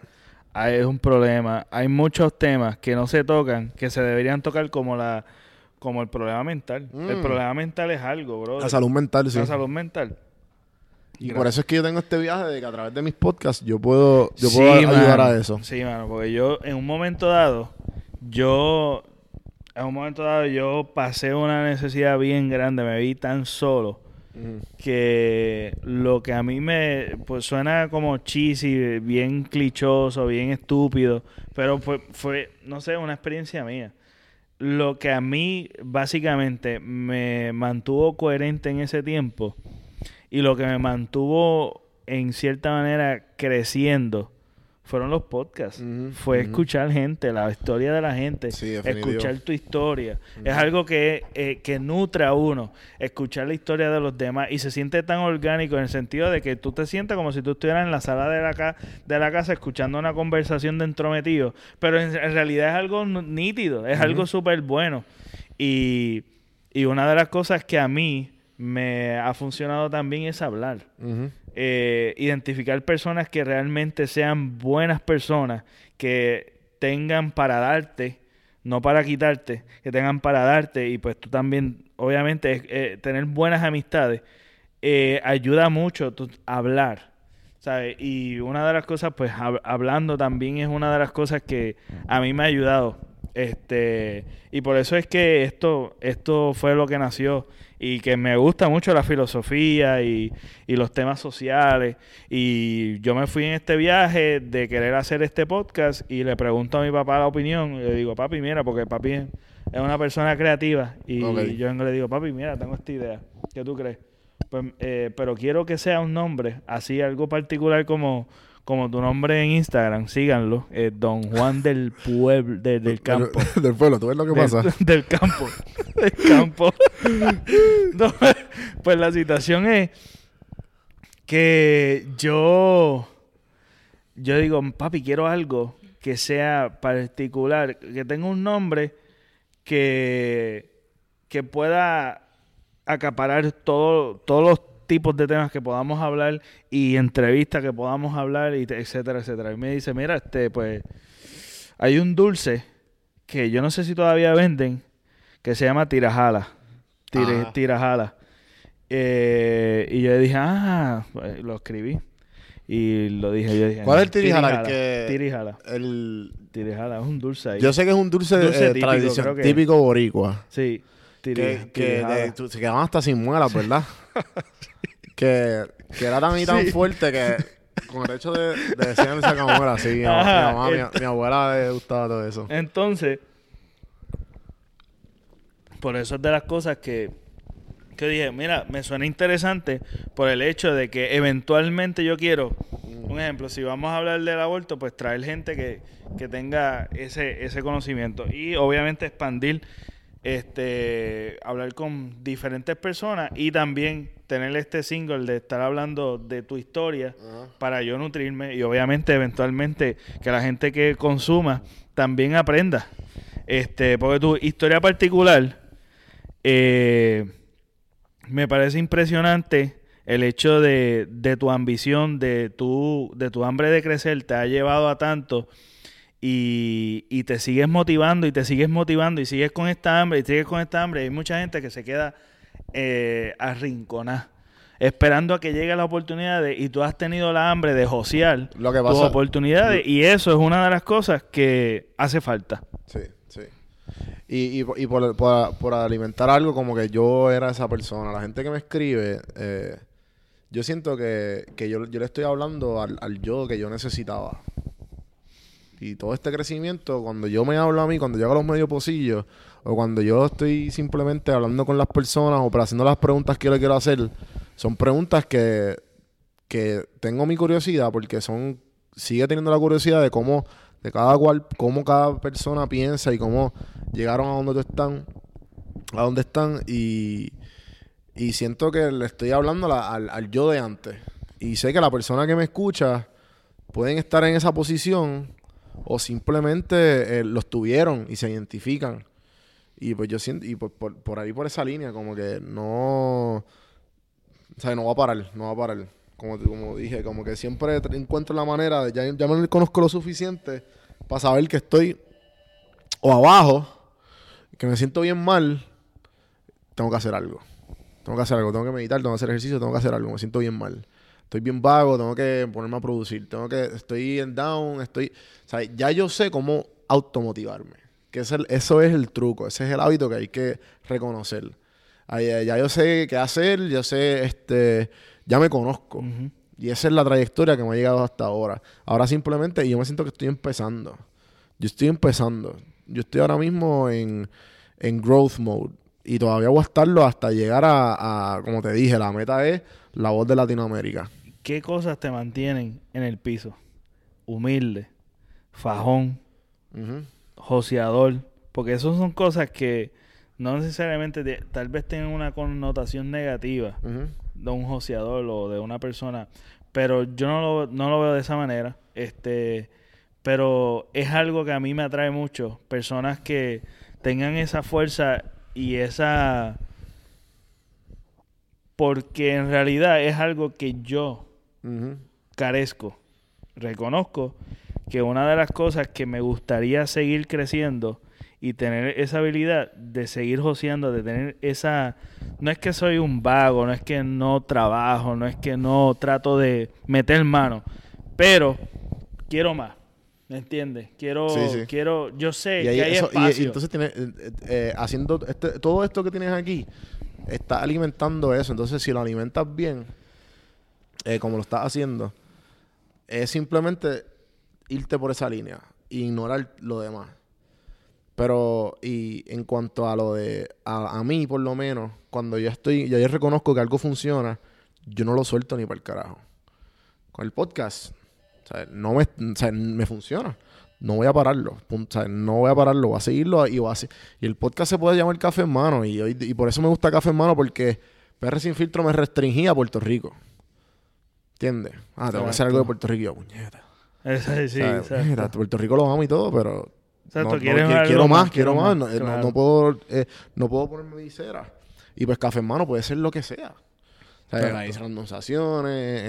es un problema. Hay muchos temas que no se tocan, que se deberían tocar como la como el problema mental. El Mm. problema mental es algo, bro. La salud mental, sí. La salud mental. Y por eso es que yo tengo este viaje de que a través de mis podcasts yo puedo, yo puedo Sí, ayudar mano. a eso. Sí, mano, porque yo en un momento dado, yo, en un momento dado, yo pasé una necesidad bien grande, me vi tan solo que lo que a mí me pues suena como cheesy, bien clichoso, bien estúpido, pero fue, fue, no sé, una experiencia mía. Lo que a mí básicamente me mantuvo coherente en ese tiempo y lo que me mantuvo en cierta manera creciendo fueron los podcasts. Fue escuchar gente, la historia de la gente, Sí, escuchar tu historia. Es algo que, eh, que nutre a uno, escuchar la historia de los demás y se siente tan orgánico en el sentido de que tú te sientes como si tú estuvieras en la sala de la, ca- de la casa escuchando una conversación de entrometido, pero en, en realidad es algo nítido, es algo súper bueno. Y, y una de las cosas que a mí me ha funcionado también es hablar. Eh, identificar personas que realmente sean buenas personas, que tengan para darte, no para quitarte, que tengan para darte y pues tú también, obviamente, eh, tener buenas amistades eh, ayuda mucho a hablar. ¿sabes? Y una de las cosas, pues hab- hablando también es una de las cosas que a mí me ha ayudado. Este, y por eso es que esto, esto fue lo que nació. Y que me gusta mucho la filosofía y, y los temas sociales. Y yo me fui en este viaje de querer hacer este podcast y le pregunto a mi papá la opinión. Y le digo, papi, mira, porque papi es una persona creativa. Y yo le digo, papi, mira, tengo esta idea. ¿Qué tú crees? Pues, eh, pero quiero que sea un nombre, así algo particular como, como tu nombre en Instagram, síganlo, eh, Don Juan del Pueblo, de- del campo. Del, del pueblo, ¿tú ves lo que Del- pasa? Del, campo. Del campo. No, pues la situación es que yo, yo digo, papi, quiero algo que sea particular, que tenga un nombre que, que pueda acaparar todo, todos los tipos de temas que podamos hablar y entrevistas que podamos hablar, y te- etcétera, etcétera. Y me dice, mira, este, pues, hay un dulce que yo no sé si todavía venden, que se llama tirajala. Tire- tirajala. Eh, y yo dije, ah, pues, lo escribí. Y lo dije, yo dije, ¿Cuál es el tirijala? Que- Tirijala. El, Tirijala, es un dulce ahí. yo sé que es un dulce, Dulce eh, típico, tradición- creo que- típico boricua. Sí, tiri- Que, que tirijala. de- tú- se quedaban hasta sin muelas, ¿verdad? que, que era tan y tan Sí. fuerte que con el hecho de, de decir el sacamuela, sí, mi, mamá, mi- esto- mi abuela le gustaba todo eso. Entonces, por eso es de las cosas que, que dije, mira, me suena interesante por el hecho de que eventualmente yo quiero, un ejemplo, si vamos a hablar del aborto, pues traer gente que, que tenga ese, ese conocimiento y obviamente expandir, este, hablar con diferentes personas y también tener este single de estar hablando de tu historia para yo nutrirme y obviamente eventualmente que la gente que consuma también aprenda. Este, porque tu historia particular eh, me parece impresionante el hecho de, de tu ambición, de tu, de tu hambre de crecer, te ha llevado a tanto y, y te sigues motivando y te sigues motivando y sigues con esta hambre y sigues con esta hambre. Hay mucha gente que se queda eh, arrinconada, esperando a que llegue la oportunidad de- y tú has tenido la hambre de josear Lo que tus oportunidades y eso es una de las cosas que hace falta. Sí, sí. Y, y, y por, por, por alimentar algo como que yo era esa persona. La gente que me escribe, eh, yo siento que, que yo, yo le estoy hablando al, al yo que yo necesitaba. Y todo este crecimiento, cuando yo me hablo a mí, cuando yo hago los medios pocillos, o cuando yo estoy simplemente hablando con las personas o haciendo las preguntas que yo le quiero hacer, son preguntas que, que tengo mi curiosidad porque son sigue teniendo la curiosidad de cómo de cada cual cómo cada persona piensa y cómo llegaron a donde tú están a donde están y y siento que le estoy hablando la- al, al yo de antes. Y sé que la persona que me escucha pueden estar en esa posición o simplemente eh, los tuvieron y se identifican Y pues yo siento, y por, por, ahí por esa línea, como que no. O sea, no va a parar, no va a parar. Como, como dije, como que siempre tr- encuentro la manera de. Ya, ya me conozco lo suficiente para saber que estoy o abajo, que me siento bien mal, tengo que hacer algo. Tengo que hacer algo, tengo que meditar, tengo que hacer ejercicio, tengo que hacer algo, me siento bien mal. Estoy bien vago, tengo que ponerme a producir, tengo que, estoy en down, estoy, o sea, ya yo sé cómo automotivarme. Que es el- eso es el truco, ese es el hábito que hay que reconocer. Eh, ya yo sé qué hacer, yo sé, este, ya me conozco. Y esa es la trayectoria que me ha llegado hasta ahora. Ahora simplemente, y yo me siento que estoy empezando. Yo estoy empezando. Yo estoy ahora mismo en, en growth mode. Y todavía voy a estarlo hasta llegar a, a, como te dije, la meta es la voz de Latinoamérica. ¿Qué cosas te mantienen en el piso? Humilde, fajón, Ujú. joseador. Porque esas son cosas que no necesariamente te- tal vez tengan una connotación negativa de un joseador o de una persona. Pero yo no lo, no lo veo de esa manera. Este, pero es algo que a mí me atrae mucho. Personas que tengan esa fuerza y esa... Porque en realidad es algo que yo Carezco. Reconozco que una de las cosas que me gustaría seguir creciendo y tener esa habilidad de seguir joseando, de tener esa... No es que soy un vago, no es que no trabajo, no es que no trato de meter mano, pero quiero más. ¿Me entiendes? Quiero, Sí, sí. quiero, yo sé Y, ahí que hay eso- y- espacio. y entonces tienes, eh, eh, eh, haciendo este- todo esto que tienes aquí, está alimentando eso. Entonces, si lo alimentas bien, eh, como lo estás haciendo, es simplemente irte por esa línea e ignorar lo demás. Pero, y en cuanto a lo de, a, a mí por lo menos, cuando yo estoy, ya yo reconozco que algo funciona, yo no lo suelto ni para el carajo. Con el podcast, o no me, me funciona. No voy a pararlo. O no voy a pararlo. Voy a seguirlo y voy a se- Y el podcast se puede llamar Café en Mano. Y, hoy- y por eso me gusta Café en Mano porque PR Sin Filtro me restringía a Puerto Rico. ¿Entiendes? Ah, tengo que hacer algo de Puerto Rico. Y yo, puñeta. Sí, exacto. Puerto Rico lo amo y todo, pero Exacto, no- no, algo quiero más, quiero más. eh, no- puedo, eh, no puedo ponerme visera. Y pues café en mano puede ser lo que sea. O sea, Exacto. las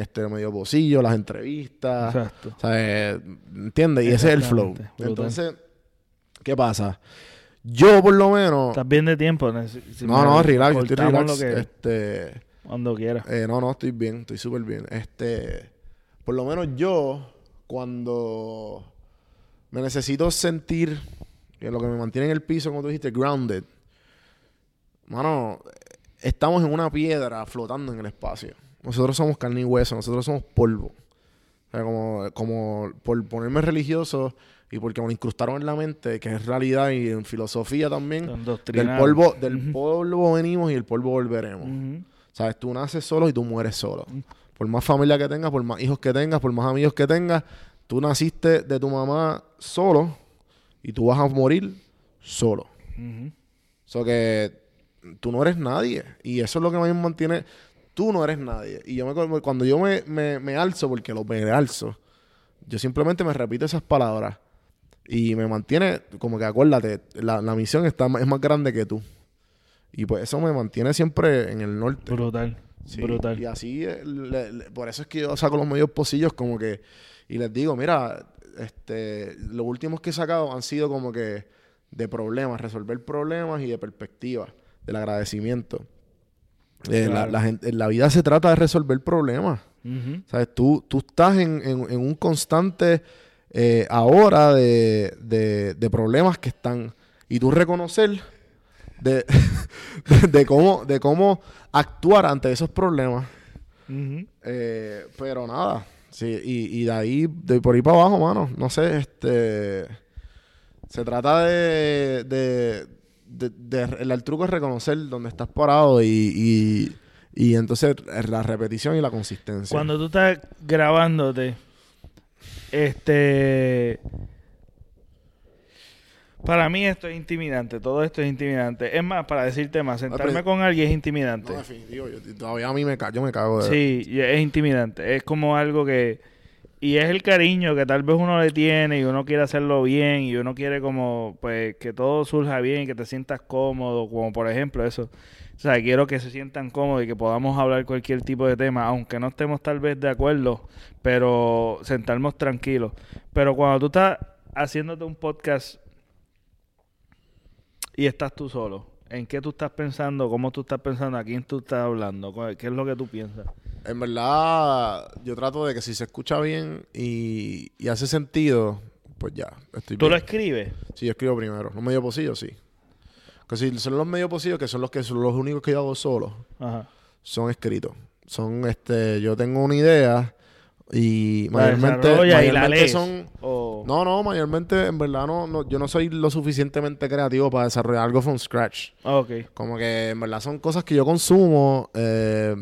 este medio pocillo, las entrevistas. Exacto. Sea, eh, ¿entiendes? Y ese es el flow. Brutal. Entonces, ¿qué pasa? Yo, por lo menos. Estás bien de tiempo. Si no, no, relax, estoy relax. lo que- Este. Cuando quieras. Eh, no, no, estoy bien, estoy súper bien. Este, por lo menos yo, cuando me necesito sentir que lo que me mantiene en el piso, como tú dijiste, grounded, mano, estamos en una piedra flotando en el espacio. Nosotros somos carne y hueso, nosotros somos polvo. O sea, como, como por ponerme religioso y porque me lo incrustaron en la mente, que es realidad y en filosofía también, del polvo, del polvo venimos y el polvo volveremos. Ujú. ¿Sabes? Tú naces solo y tú mueres solo. Por más familia que tengas, por más hijos que tengas, por más amigos que tengas, tú naciste de tu mamá solo y tú vas a morir solo. Ujú. O que tú no eres nadie. Y eso es lo que me mantiene. Tú no eres nadie. Y yo me, cuando yo me, me, me alzo, porque lo me alzo, yo simplemente me repito esas palabras. Y me mantiene, como que acuérdate, la, la misión está, es más grande que tú. Y pues eso me mantiene siempre en el norte. Brutal. Sí, Brutal. Y así, eh, le- le- por eso es que yo saco los medios pocillos como que, y les digo, mira, este, los últimos que he sacado han sido como que de problemas, resolver problemas y de perspectiva, del agradecimiento. Eh, la, Claro. la gente, en la vida se trata de resolver problemas. Ujú. ¿Sabes? Tú, tú estás en, en- en un constante eh, ahora de, de- de problemas que están. Y tú reconocer de, de, cómo, de cómo actuar ante esos problemas. Eh, pero nada. Sí, y, y de ahí, de por ahí para abajo, mano. No sé, este. Se trata de. de, de- de- el, el truco es reconocer dónde estás parado y, y, y entonces la repetición y la consistencia. Cuando tú estás grabándote, este. Para mí esto es intimidante, todo esto es intimidante. Es más, para decirte más, sentarme con alguien es intimidante. No, definitivo. Yo, todavía a mí me, ca- yo me cago de... Sí, y es intimidante. Es como algo que, Y es el cariño que tal vez uno le tiene y uno quiere hacerlo bien y uno quiere como, pues, que todo surja bien y que te sientas cómodo, como por ejemplo eso. O sea, quiero que se sientan cómodos y que podamos hablar cualquier tipo de tema, aunque no estemos tal vez de acuerdo, pero sentarnos tranquilos. Pero cuando tú estás haciéndote un podcast y estás tú solo, ¿en qué tú estás pensando? ¿Cómo tú estás pensando? ¿A quién tú estás hablando? ¿Qué es lo que tú piensas? En verdad, yo trato de que si se escucha bien y, y hace sentido, pues ya, estoy ¿Tú bien. lo escribes? Sí, yo escribo primero. Los medio pocillos, sí. Que si son los medio pocillos, que son los que son los únicos que yo hago solo, Ajá. son escritos. Son, este, yo tengo una idea y mayormente, desarrolla y la mayormente lees. son... O- No, no, mayormente, en verdad, no, no, yo no soy lo suficientemente creativo para desarrollar algo from scratch. Ah, Ok. Como que en verdad son cosas que yo consumo, eh,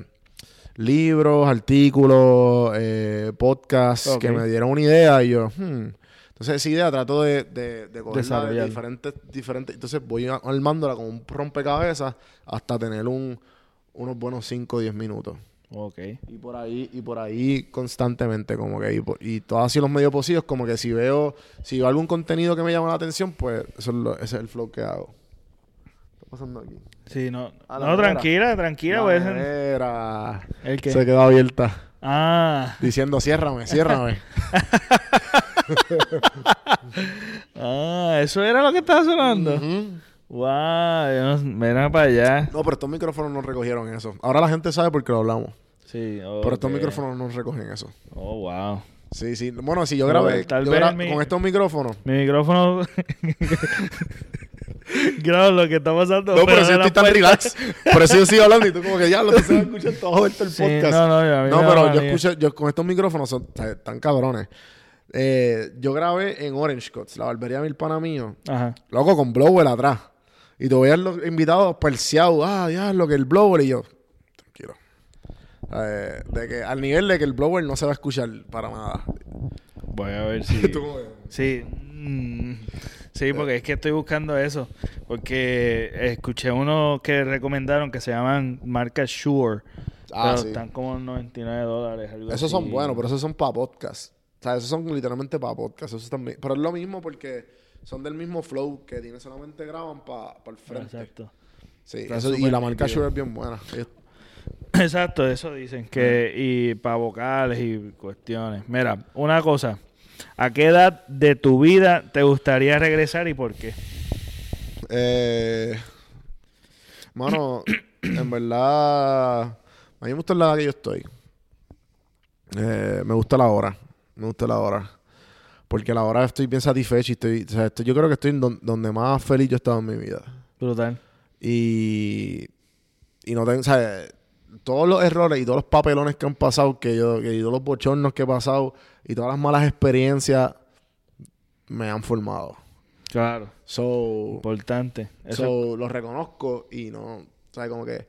libros, artículos, eh, podcasts que me dieron una idea y yo, hmm. Entonces esa idea trato de, de, de cogerla de diferentes, diferentes, entonces voy armándola como un rompecabezas hasta tener un, unos buenos 5 o 10 minutos. Ok. Y por ahí, y por ahí constantemente, como que, y, por- y todos así los medios posibles, como que si veo, si veo algún contenido que me llama la atención, pues eso es lo- ese es el flow que hago. ¿Qué está pasando aquí? Sí, no. No, nevera. tranquila, tranquila. La pues. ¿El qué? Se quedó abierta. Ah, Diciendo, ciérrame, ciérrame. ah, eso era lo que estaba sonando. Ujú. Wow, yo no- mira para allá. No, pero estos micrófonos no recogieron eso. Ahora la gente sabe porque lo hablamos. Sí, Pero estos micrófonos no recogen eso. Oh, wow. Sí, sí. Bueno, si yo No, grabé tal yo vez gra- mi- con estos micrófonos. Mi micrófono. Grabo lo que está pasando. No, pero pero si estoy tan relax. Por eso yo sigo hablando y tú como que ya lo que se va a escuchar todo esto el Sí, podcast. no, no, a mí No, pero yo manía. escuché, yo con estos micrófonos son tan cabrones. Eh, yo grabé en Orange Cuts, la barbería de mi pana mío. Ajá. Loco, con blower atrás. Y te veían los invitados perseados. Ah, ya, lo que el blower. Y yo. Eh, de que, al nivel de que el blower no se va a escuchar para nada. Voy a ver si. Sí. mm, Sí, porque es que estoy buscando eso. Porque escuché uno que recomendaron que se llaman marca Shure. Ah, pero sí. están como en 99 dólares. algo Esos son buenos, pero esos son para podcast. O sea, esos son literalmente para podcast. Esos también. Pero es lo mismo porque son del mismo flow que tiene solamente graban para el frente. Exacto. Sí, Está eso- y la marca. Shure es bien buena. Ellos- Exacto, eso dicen. que Y para vocales y cuestiones. Mira, una cosa. ¿A qué edad de tu vida te gustaría regresar y por qué? Eh, mano, en verdad, a mí me gusta la edad que yo estoy. Eh, me gusta la hora. Me gusta la hora. Porque la hora estoy bien satisfecho y estoy, o sea, estoy- yo creo que estoy en don- donde más feliz yo he estado en mi vida. Brutal. Y, y no tengo, o sea, todos los errores y todos los papelones que han pasado, que yo, que, y todos los bochornos que he pasado y todas las malas experiencias me han formado. Claro. So, Importante. Eso So, lo reconozco y no, ¿sabes? Como que,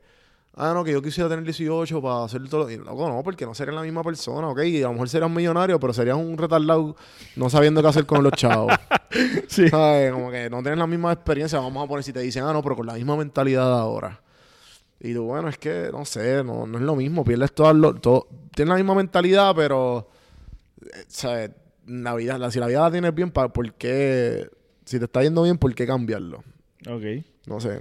ah, no, que yo quisiera tener 18 para hacer todo lo... Y loco, no, porque no serías la misma persona, ¿ok? Y a lo mejor serías un millonario, pero serías un retardado no sabiendo qué hacer con los chavos. Sí. ¿Sabes? Como que no tienes la misma experiencia, vamos a poner si te dicen, ah, no, pero con la misma mentalidad de ahora. Y tú, bueno, es que, no sé, no, no es lo mismo, pierdes todo, lo, todo... Tienes la misma mentalidad, pero, eh, ¿sabes? La vida, la, si la vida la tienes bien, ¿por qué? Si te está yendo bien, ¿por qué cambiarlo? Ok. No sé.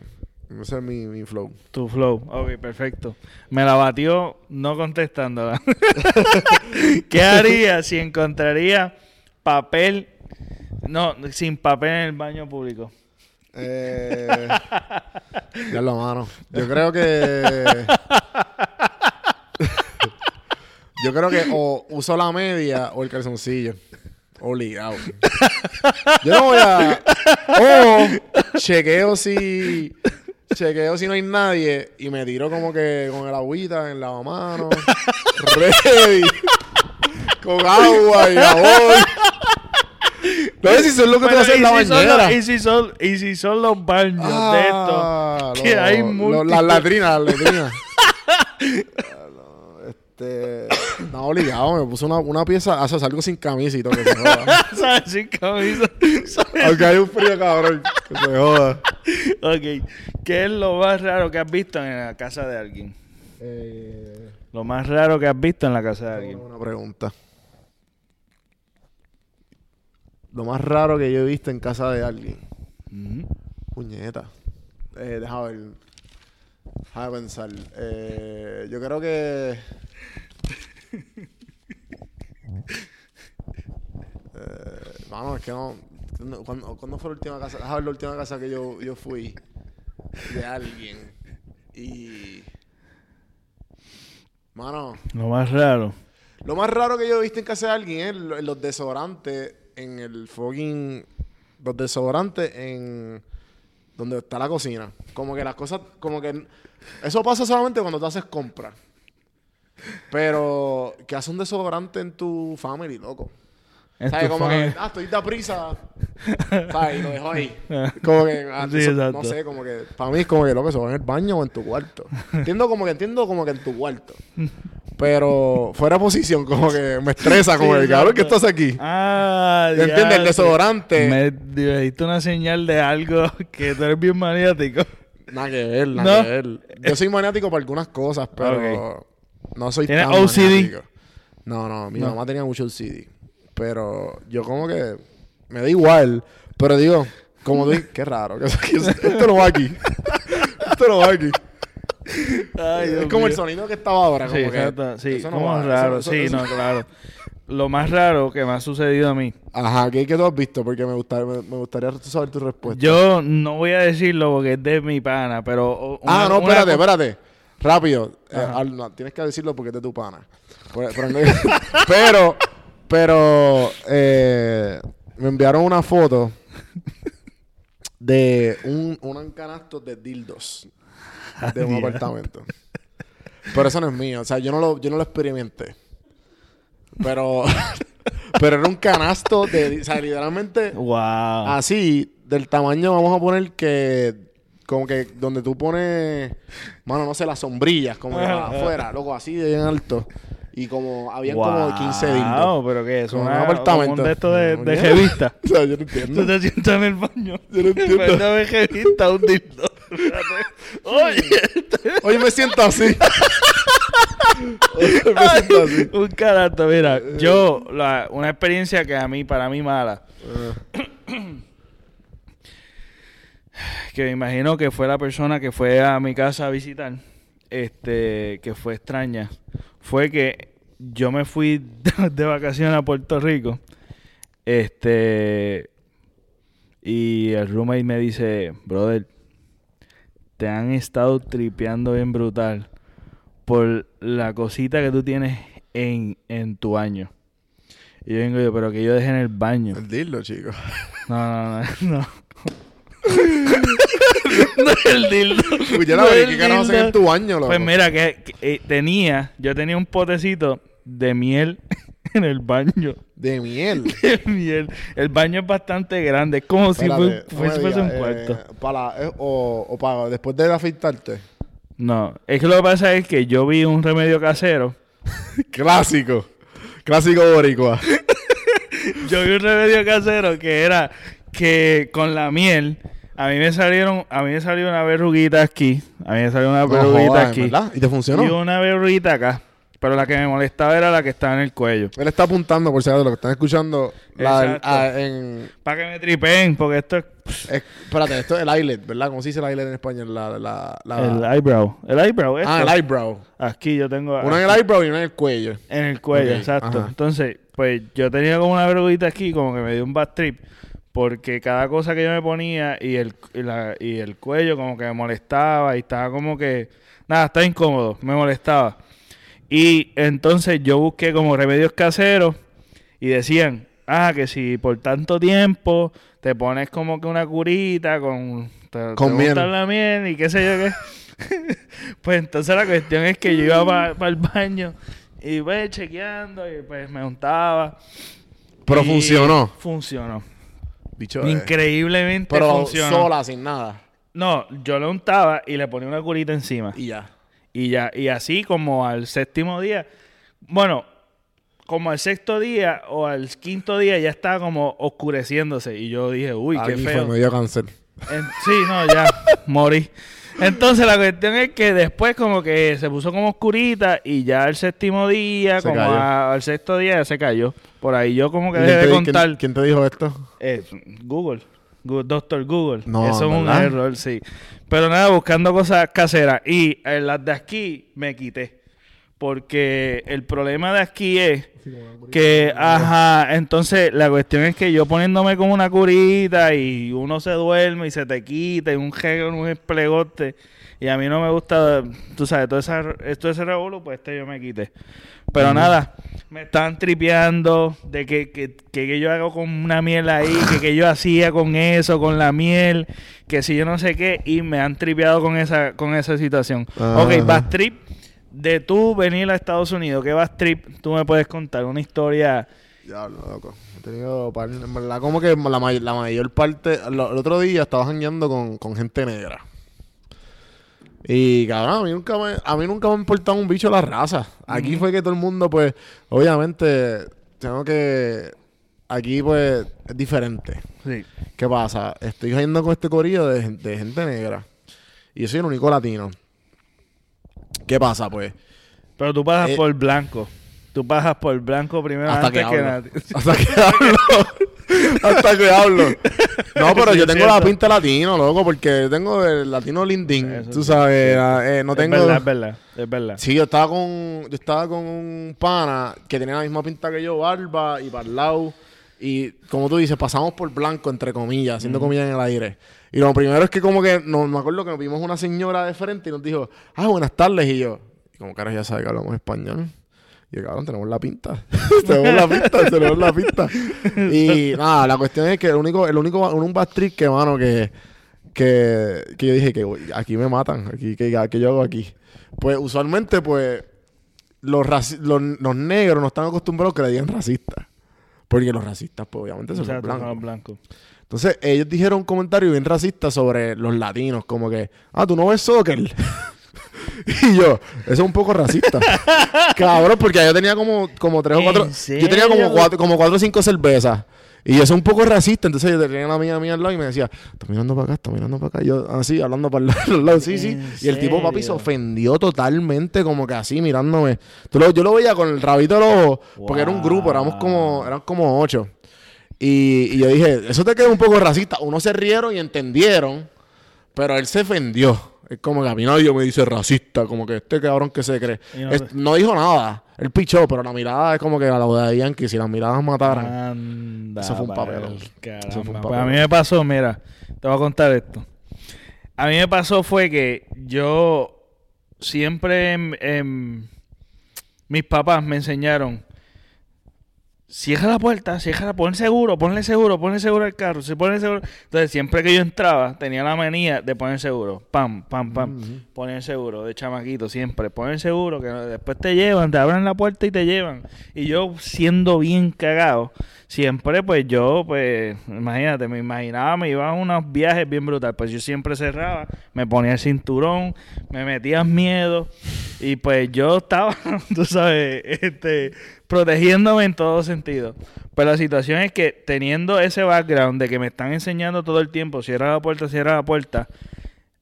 Ese es mi, mi flow. Tu flow. Ok, perfecto. Me la batió no contestándola. ¿Qué haría si encontraría papel? No, sin papel en el baño público. Eh, ya lo mano. Yo creo que. Yo creo que o uso la media o el calzoncillo. Obligado. Yo no voy a. O chequeo si. Chequeo si no hay nadie y me tiro como que con el agüita en la mano. Ready. con agua y jabón. Sé si es lo que te Bueno, hace en ¿y la si son bañera. los- y, si son, y si son los baños de. Ah, que hay múltiples. Las latrinas, las latrinas. No, este. No, obligado, me puso una, una pieza, haces algo sin camisa y todo, que se joda. ¿Sabes? Sin camisa. ¿Sabes? Aunque hay un frío cabrón, que se joda. Ok. ¿Qué es lo más raro que has visto en la casa de alguien? Eh, Lo más raro que has visto en la casa de alguien. una pregunta. Lo más raro que yo he visto en casa de alguien. Puñeta. Eh, deja ver. Deja pensar. Eh, yo creo que. Eh, mano, es que no. ¿Cuándo, cuándo fue la última casa? Deja ver la última casa que yo, yo fui de alguien. Y. Mano, Lo más raro. lo más raro que yo he visto en casa de alguien es lo- los desodorantes en el fucking. Los desodorantes en. Donde está la cocina. Como que las cosas. Como que. Eso pasa solamente cuando tú haces compras. Pero. Que hace un desodorante en tu family, loco. ¿Sabes? Como que. Ah, estoy de prisa. ¿Sabes? Y lo dejo ahí. Como que. ah, Sí, eso- exacto. no sé, como que. Para mí es como que lo que se va en el baño o en tu cuarto. Entiendo como que entiendo como que en tu cuarto. Pero fuera de posición, como que me estresa, como Sí, que, cabrón, ¿qué exacto. estás aquí? Ah, ¿Me entiendes? El desodorante. Me me diste una señal de algo que tú eres bien maniático. Nada que ver, nada No. que ver. Yo soy maniático para algunas cosas, pero no soy ¿Tienes tan OCD? maniático. No, no, mi No. mamá tenía mucho OCD. Pero yo como que me da igual. Pero digo, como dices, qué raro. que- que esto no va aquí. esto no va aquí. Ay, es como el sonido que estaba ahora. Sí, Como que exacto. Sí, eso no como va, raro. eso- sí, no, claro. Lo más raro que me ha sucedido a mí. Ajá, ¿qué, qué tú has visto? Porque me gustaría, me, me gustaría saber tu respuesta. Yo no voy a decirlo porque es de mi pana, pero... ah, no, espérate, espérate. Rápido. Eh, Ajá. al- no, tienes que decirlo porque es de tu pana. Pero, pero, eh, me enviaron una foto de un, un canasto de dildos de un Adiós. apartamento. Pero eso no es mío. O sea, yo no lo, yo no lo experimenté. Pero, pero era un canasto de, o sea, literalmente Wow. así, del tamaño, vamos a poner que, como que donde tú pones, mano, no sé, las sombrillas, como que afuera, loco, así de bien alto. Y como, habían como Wow, 15 dildos. pero ¿qué es? Como Una, un apartamento. como un de de, de Oye. O sea, yo no Tú entiendo. te sientas en el baño. Yo no entiendo. Vez de revista, un dildo. Oye, Hoy me siento así. Hoy me siento así. un carato, mira, yo, la- una experiencia que a mí, para mí mala, que me imagino que fue la persona que fue a mi casa a visitar, este, que fue extraña, fue que yo me fui de, de vacaciones a Puerto Rico, este, y el roommate me dice, brother, te han estado tripeando bien brutal por la cosita que tú tienes en, en tu baño. Y yo vengo yo, pero que yo dejé en el baño. El dildo, chicos. No, no, no, no. no es el dildo. Uy, ya No la es vi, el ¿qué carajo hacen dildo. en tu baño, loco? Pues mira, que, que, eh, tenía, yo tenía un potecito de miel en el baño. De miel. De miel. El baño es bastante grande, es como si, Espérate, fuese, fuese un cuarto. eh, para, eh, o, o para después de afeitarte. No, es que lo que pasa es que yo vi un remedio casero. Clásico. Clásico boricua. Yo vi un remedio casero que era que con la miel a mí me salieron a mí me salió una verruguita aquí, a mí me salió una verruguita aquí ¿verdad? ¿Y te funcionó? y una verruguita acá, pero la que me molestaba era la que estaba en el cuello. Él está apuntando, por si acaso, lo que están escuchando. La, ah, en, Para que me tripeen, porque esto es es- espérate, esto es el eyelid, ¿verdad? ¿Cómo se dice el eyelid en español? La, la, la- el eyebrow, el eyebrow esto. ah, el eyebrow. Aquí yo tengo Uno en el eyebrow y uno en el cuello. En el cuello, exacto. ajá. Entonces, pues yo tenía como una verruguita aquí, como que me dio un bad trip, porque cada cosa que yo me ponía y el, y, la- y el cuello como que me molestaba y estaba como que, nada, estaba incómodo, me molestaba. Y entonces yo busqué como remedios caseros y decían, ah, que si por tanto tiempo te pones como que una curita con, te, Con te miel. la miel y qué sé yo qué. pues entonces la cuestión es que yo iba para el baño y pues chequeando y pues me untaba. Pero funcionó. Funcionó. Eh. Increíblemente Pero sola, sin nada. No, yo lo untaba y le ponía una curita encima. Y ya. Y ya, y así como al séptimo día, bueno, como al sexto día o al quinto día ya estaba como oscureciéndose. Y yo dije, uy, qué Aquí feo. fue, me dio cáncer. En- sí, no, ya morí. Entonces la cuestión es que después como que se puso como oscurita y ya el séptimo día, Se como a- al sexto día ya se cayó. Por ahí yo como que ¿Quién dejé de contar. quién te dijo esto? Eh, Google. Doctor Google. No, Eso es un error, sí. Pero nada, buscando cosas caseras. Y eh, las de aquí me quité. Porque el problema de aquí es que, ajá, entonces la cuestión es que yo poniéndome como una curita y uno se duerme y se te quita y un jegue, un esplegote. Y a mí no me gusta, tú sabes, todo, esa, todo ese revuelo, pues este yo me quité. Pero nada, me estaban tripeando de que, que, que, que yo hago con una miel ahí, que, que yo hacía con eso, con la miel, que si yo no sé qué, y me han tripeado con esa, con esa situación. Ok, trip de tú venir a Estados Unidos, ¿qué vas trip? Tú me puedes contar una historia. Diablo, loco. He tenido par- en verdad, como que la, may- la mayor parte. lo- el otro día estaba jangueando con, con gente negra. Y cabrón, a mí nunca me, a mí nunca me ha importado un bicho la raza. Aquí fue que todo el mundo, pues, obviamente, tengo que. Aquí, pues, es diferente. Sí. ¿Qué pasa? Estoy yendo con este corillo de, de gente negra. Y yo soy el único latino. ¿Qué pasa, pues? Pero tú pasas Eh, por blanco. Tú pasas por blanco primero Hasta antes que que, hablo. nadie. Hasta que hablo. Hasta que hablo. No, pero Sí, yo tengo la pinta latino, loco, porque tengo el latino lindín. Eso tú sabes, sí. la- eh, no Es tengo. verdad, es verdad. Es verdad. Sí, yo estaba con yo estaba con un pana que tenía la misma pinta que yo, barba y parlado. Y como tú dices, pasamos por blanco, entre comillas, haciendo comillas en el aire. Y lo primero es que como que, no, me acuerdo que nos vimos una señora de frente y nos dijo, ah, buenas tardes. Y yo, y como cara ya sabe que hablamos español. Y yo, cabrón, tenemos la pinta. tenemos la pinta, tenemos la pinta. Y nada, la cuestión es que el único, el único, un trip que, mano, que, que, que yo dije que uy, aquí me matan, aquí, que, que yo hago aquí. Pues usualmente, pues, los, los, los negros no están acostumbrados que le digan racistas. Porque los racistas, pues, obviamente son los blancos. blancos. Entonces, ellos dijeron un comentario bien racista sobre los latinos, como que, ah, tú no ves soccer. y yo, eso es un poco racista. Cabrón, porque yo tenía como, como tres o ¿En cuatro. Yo tenía como cuatro, como cuatro o cinco cervezas. Y eso es un poco racista. Entonces yo tenía una amiga mía al lado y me decía, está mirando para acá, está mirando para acá. Y yo así, hablando para el lado, sí, sí. ¿En Y el tipo, papi, se ofendió totalmente, como que así, mirándome. Lo- yo lo veía con el rabito de los ojos, porque era un grupo, éramos como, eran como ocho. Y, y yo dije, eso te queda un poco racista. Unos se rieron y entendieron, pero él se ofendió. Es como que a mí nadie me dice racista, como que este cabrón que se cree. No Es- te- no dijo nada. Él pichó, pero la mirada es como que a la de Yankee, si las miradas mataran. Anda, Eso fue un papelón. caramba. Eso fue un Pues a mí me pasó, mira, te voy a contar esto. A mí me pasó fue que yo siempre em, em, mis papás me enseñaron cierra la puerta, cierra, pon seguro, ponle seguro, ponle seguro al carro, se pone seguro. Entonces, siempre que yo entraba, tenía la manía de poner seguro. Pam, pam, pam. Poner seguro, de chamaquito, siempre. Poner seguro, que después te llevan, te abren la puerta y te llevan. Y yo, siendo bien cagado, siempre, pues yo, pues, imagínate, me imaginaba, me iba a unos viajes bien brutales. Pues yo siempre cerraba, me ponía el cinturón, me metía miedo. Y pues yo estaba, tú sabes, este, protegiéndome en todo sentido. Pero la situación es que teniendo ese background de que me están enseñando todo el tiempo, cierra la puerta, cierra la puerta,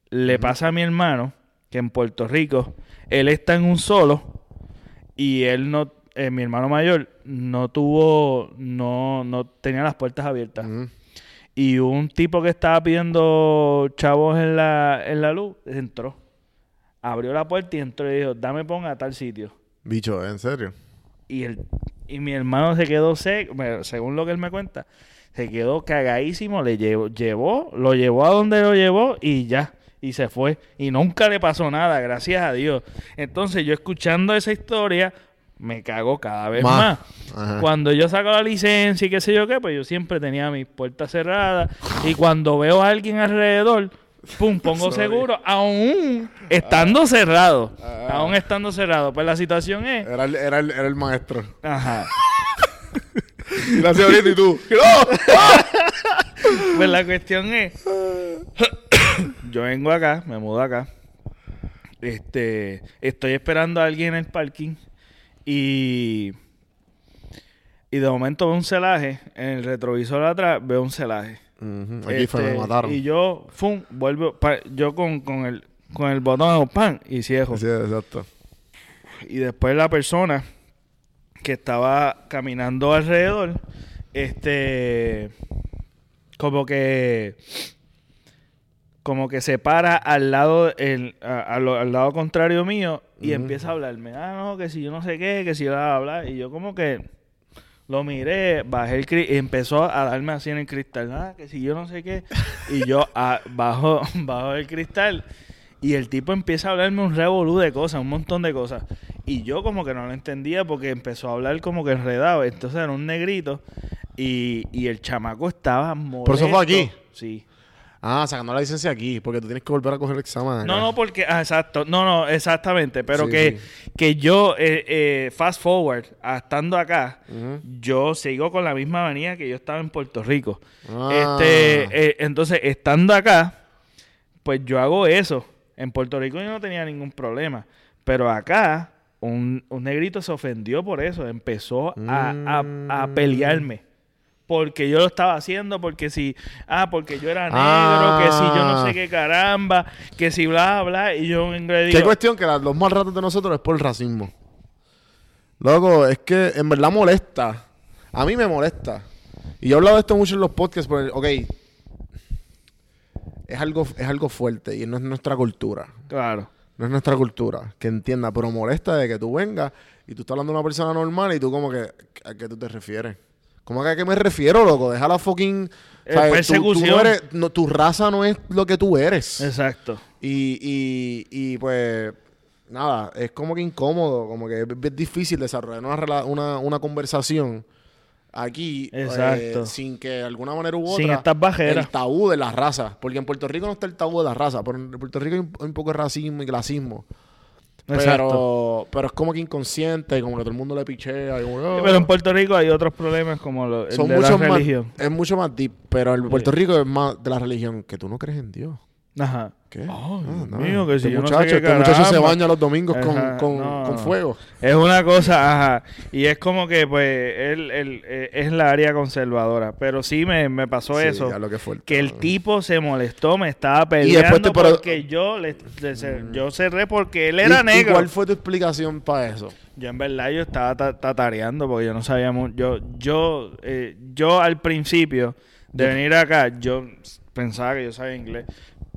le pasa a mi hermano que en Puerto Rico, él está en un solo y él no, eh, mi hermano mayor, no tuvo, no, no tenía las puertas abiertas. Y un tipo que estaba pidiendo chavos en la, en la luz, entró. Abrió la puerta y entró y dijo, dame ponga a tal sitio. Bicho, ¿en serio? Y, el, y mi hermano se quedó seco, según lo que él me cuenta, se quedó cagadísimo, le llevó, llevó, lo llevó a donde lo llevó y ya, y se fue. Y nunca le pasó nada, gracias a Dios. Entonces yo escuchando esa historia, me cago cada vez Más. más. Cuando yo saco la licencia y qué sé yo qué, pues yo siempre tenía mis puertas cerradas. Y cuando veo a alguien alrededor, pum, pongo Sorry. seguro, aún estando cerrado. Ah. Aún estando cerrado. Pues la situación es... Era el, era el, era el maestro. Ajá. Y la señorita y tú. ¡No! Pues la cuestión es, yo vengo acá, me mudo acá, este, estoy esperando a alguien en el parking y, y de momento veo un celaje, en el retrovisor atrás veo un celaje. Aquí fue, me Este, mataron. Y yo, fum, vuelvo, pa- yo con, con el, con el botón pan y cierro. Sí, exacto. Y después la persona que estaba caminando alrededor, este, como que, como que se para al lado, el, a- a lo- al lado contrario mío y empieza a hablarme. Ah, no, que si yo no sé qué, que si bla, bla, bla. Y yo como que lo miré, bajé el cristal y empezó a darme así en el cristal. Ah, que si yo no sé qué. Y yo ah, bajo, bajo el cristal. Y el tipo empieza a hablarme un revolú de cosas, un montón de cosas. Y yo como que no lo entendía porque empezó a hablar como que enredado. Entonces era un negrito y, y el chamaco estaba molesto. ¿Pero eso fue aquí? Sí. Ah, sacando la licencia aquí, porque tú tienes que volver a coger el examen. acá. No, no, porque... ah, exacto. No, no, exactamente. Pero Sí, que, sí. que yo, eh, eh, fast forward, estando acá, yo sigo con la misma manía que yo estaba en Puerto Rico. Ah. Este, eh, entonces, estando acá, pues yo hago eso. En Puerto Rico yo no tenía ningún problema. Pero acá, un, un negrito se ofendió por eso. Empezó a, a- a Mm. pelearme. Porque yo lo estaba haciendo, porque si, ah, porque yo era negro, Ah. que si yo no sé qué caramba, que si bla, bla, y yo en inglés ¿Qué digo, cuestión que la- los más ratos de nosotros es por el racismo? Loco, es que en verdad molesta. A mí me molesta. Y yo he hablado de esto mucho en los podcasts, pero, ok, es algo, es algo fuerte y no es nuestra cultura. claro, No es nuestra cultura, que entienda, pero molesta de que tú vengas y tú estás hablando de una persona normal y tú como que, ¿a qué tú te refieres? ¿Cómo que a qué me refiero, loco? Deja la fucking... Eh, ¿sabes? Tú- tú persecución. no eres- no, tu raza no es lo que tú eres. exacto. Y, y, y pues, nada, es como que incómodo, como que es, es difícil desarrollar una, una, una conversación aquí eh, Exacto. sin que de alguna manera u otra Sin estas barreras. el tabú de la raza, porque en Puerto Rico no está el tabú de la raza, pero en Puerto Rico hay un, hay un poco de racismo y clasismo. Pero, pero es como que inconsciente, como que todo el mundo le pichea. Y como, Sí, "Oh". Pero en Puerto Rico hay otros problemas como lo, el son de la muchos más, religión. es mucho más deep, pero en Puerto Rico es más de la religión, que tú no crees en Dios. Ajá. ¿Qué? Ah, Dios no. mío, que si Este yo no sé muchacho, qué este muchacho se baña los domingos con, Ajá, con, no, con no. fuego. Es una cosa, ajá. Y es como que, pues, él, él, eh, es la área conservadora. Pero sí me, me pasó Sí, eso. lo que el tipo se molestó, me estaba peleando porque yo le, le cer- yo cerré porque él era ¿Y- y negro. ¿Cuál fue tu explicación para eso? Yo en verdad yo estaba ta- tatareando porque yo no sabía mu- yo yo eh, yo al principio de venir acá yo pensaba que yo sabía inglés,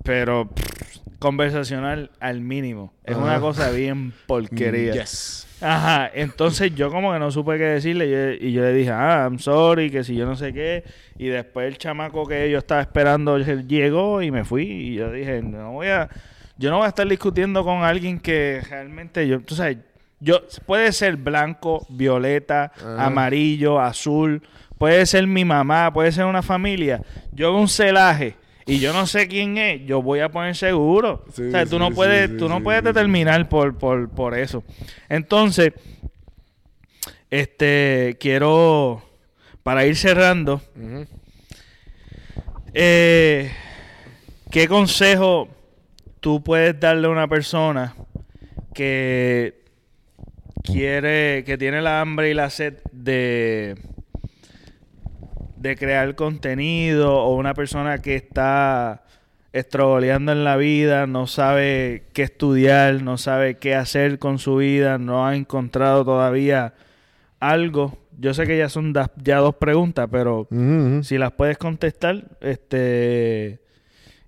pero pff, conversacional al mínimo. Es Ajá. una cosa bien porquería. Yes. Ajá, entonces yo como que no supe qué decirle y yo, y yo le dije, ah, I'm sorry, que si yo no sé qué. Y después el chamaco que yo estaba esperando llegó y me fui. Y yo dije, no voy a, yo no voy a estar discutiendo con alguien que realmente yo, tú sabes, yo, puede ser blanco, violeta, Ajá. amarillo, azul, puede ser mi mamá, puede ser una familia. Yo un celaje. Y yo no sé quién es, yo voy a poner seguro. Sí, o sea, tú sí, no puedes, sí, tú no puedes determinar por, por, por eso. Entonces, este, quiero, para ir cerrando, eh, ¿qué consejo tú puedes darle a una persona que quiere, que tiene la hambre y la sed de, de crear contenido o una persona que está estrogoleando en la vida, no sabe qué estudiar, no sabe qué hacer con su vida, no ha encontrado todavía algo? Yo sé que ya son ya dos preguntas, pero si las puedes contestar, este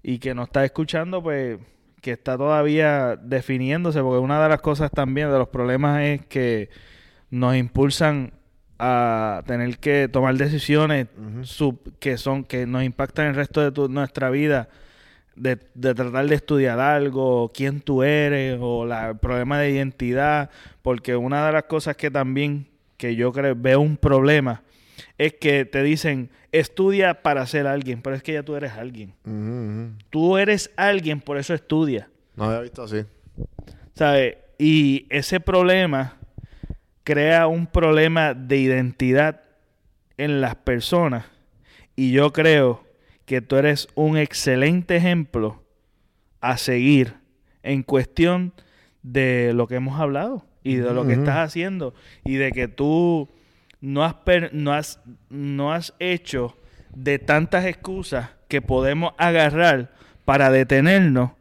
y que no está escuchando, pues que está todavía definiéndose, porque una de las cosas también de los problemas es que nos impulsan a tener que tomar decisiones sub- que son que nos impactan el resto de tu- nuestra vida de, de tratar de estudiar algo, quién tú eres o la, el problema de identidad, porque una de las cosas que también que yo creo veo un problema es que te dicen estudia para ser alguien, pero es que ya tú eres alguien. Tú eres alguien, por eso estudia. No había visto así. ¿Sabes? Y ese problema crea un problema de identidad en las personas. Y yo creo que tú eres un excelente ejemplo a seguir en cuestión de lo que hemos hablado y de lo que estás haciendo y de que tú no has, per- no has, no has hecho de tantas excusas que podemos agarrar para detenernos,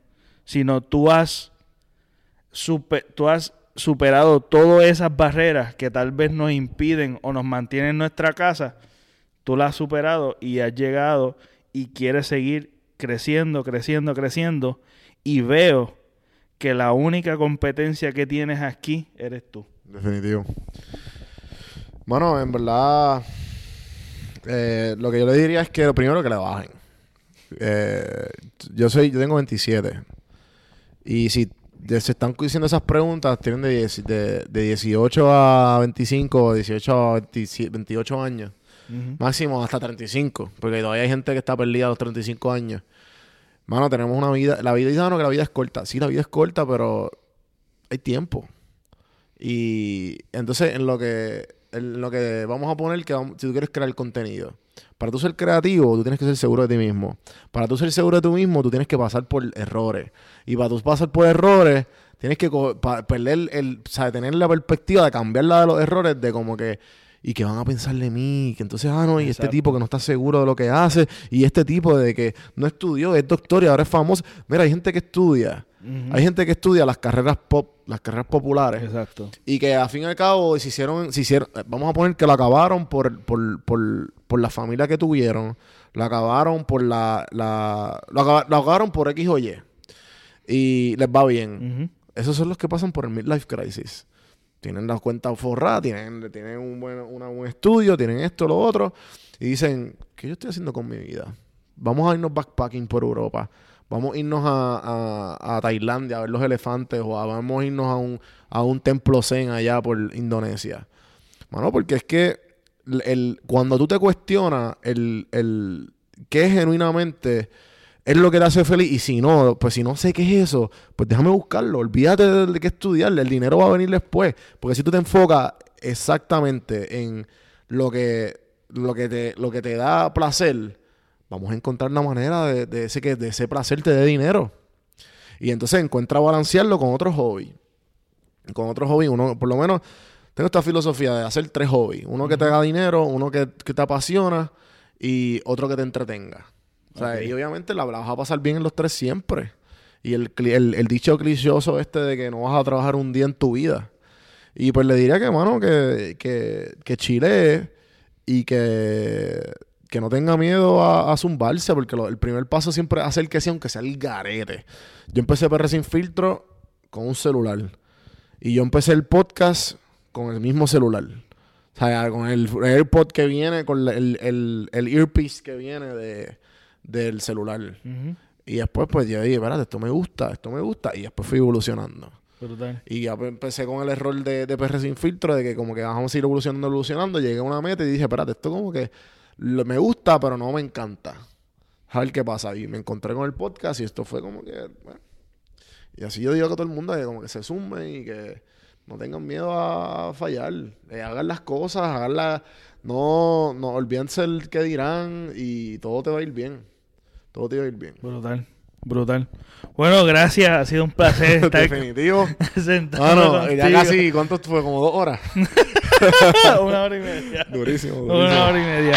sino tú has, super- tú has superado todas esas barreras que tal vez nos impiden o nos mantienen en nuestra casa. Tú las has superado y has llegado y quieres seguir creciendo, creciendo, creciendo. Y veo que la única competencia que tienes aquí eres tú. Definitivo. Bueno, en verdad, eh, lo que yo le diría es que lo primero que le bajen. Eh, yo soy, yo tengo 27. Y si de- se están diciendo esas preguntas, tienen de, 10 de, de 18 a 25, 18 a 27 28 años. Máximo hasta 35. Porque todavía hay gente que está perdida a los 35 años. Mano, tenemos una vida. La vida, dice, "Ah, no, que la vida es corta. Sí, la vida es corta, pero hay tiempo. Y entonces, en lo que, en lo que vamos a poner, que vamos- si tú quieres crear contenido, para tú ser creativo, tú tienes que ser seguro de ti mismo. Para tú ser seguro de ti mismo, tú tienes que pasar por errores. Y para tú pasar por errores, tienes que perder el, o sea, tener la perspectiva de cambiarla de los errores, de como que, y que van a pensar de mí, que entonces, ah, no, y este tipo que no está seguro de lo que hace, y este tipo de que no estudió, es doctor y ahora es famoso. Mira, hay gente que estudia, Hay gente que estudia las carreras pop, las carreras populares. Exacto. Y que al fin y al cabo se hicieron, se hicieron, eh, vamos a poner que lo acabaron por, por, por, por la familia que tuvieron, lo acabaron por la, la acabaron por X o Y. Y les va bien. Esos son los que pasan por el midlife crisis. Tienen las cuentas forradas, tienen, tienen un buen, una- un estudio, tienen esto, lo otro. Y dicen, ¿qué yo estoy haciendo con mi vida? Vamos a irnos backpacking por Europa. Vamos a irnos a, a- a Tailandia a ver los elefantes o vamos a irnos a un, a un templo zen allá por Indonesia. Mano, porque es que el, cuando tú te cuestionas el, el qué genuinamente es lo que te hace feliz y si no, pues si no sé qué es eso, pues déjame buscarlo. Olvídate de, de qué estudiar, el dinero va a venir después. Porque si tú te enfocas exactamente en lo que, lo que, te, lo que te da placer, vamos a encontrar una manera de, de ese, que, de ese placer te dé dinero. Y entonces encuentra balancearlo con otro hobby. Con otro hobby, uno, por lo menos, tengo esta filosofía de hacer tres hobbies. Uno que te haga dinero, uno que, que te apasiona y otro que te entretenga. O sea, y obviamente la, la vas a pasar bien en los tres siempre. Y el, el, el dicho clichoso este de que no vas a trabajar un día en tu vida. Y pues le diría que, mano, que, que, que chile y que, que no tenga miedo a, a zumbarse, porque lo- el primer paso siempre es hacer que sea, aunque sea el garete. Yo empecé PR sin filtro con un celular. Y yo empecé el podcast con el mismo celular. O sea, con el AirPod que viene, con el, el, el earpiece que viene de, del celular. Y después, pues yo dije, espérate, esto me gusta, esto me gusta. Y después fui evolucionando. Brutal. Y ya pues, empecé con el error de, de PR sin filtro, de que como que vamos a ir evolucionando, evolucionando. Llegué a una meta y dije, espérate, esto como que lo- me gusta, pero no me encanta. A ver qué pasa. Y me encontré con el podcast y esto fue como que... bueno. Y así yo digo a todo el mundo que como que se sumen y que no tengan miedo a fallar. Eh, hagan las cosas, hagan la... No, no olvídense el que dirán y todo te va a ir bien. Todo te va a ir bien. Brutal. Brutal. Bueno, gracias. Ha sido un placer estar Definitivo. sentado no, ya casi, ¿cuánto fue? Como dos horas. Una hora y media. Durísimo, durísimo. Una hora y media.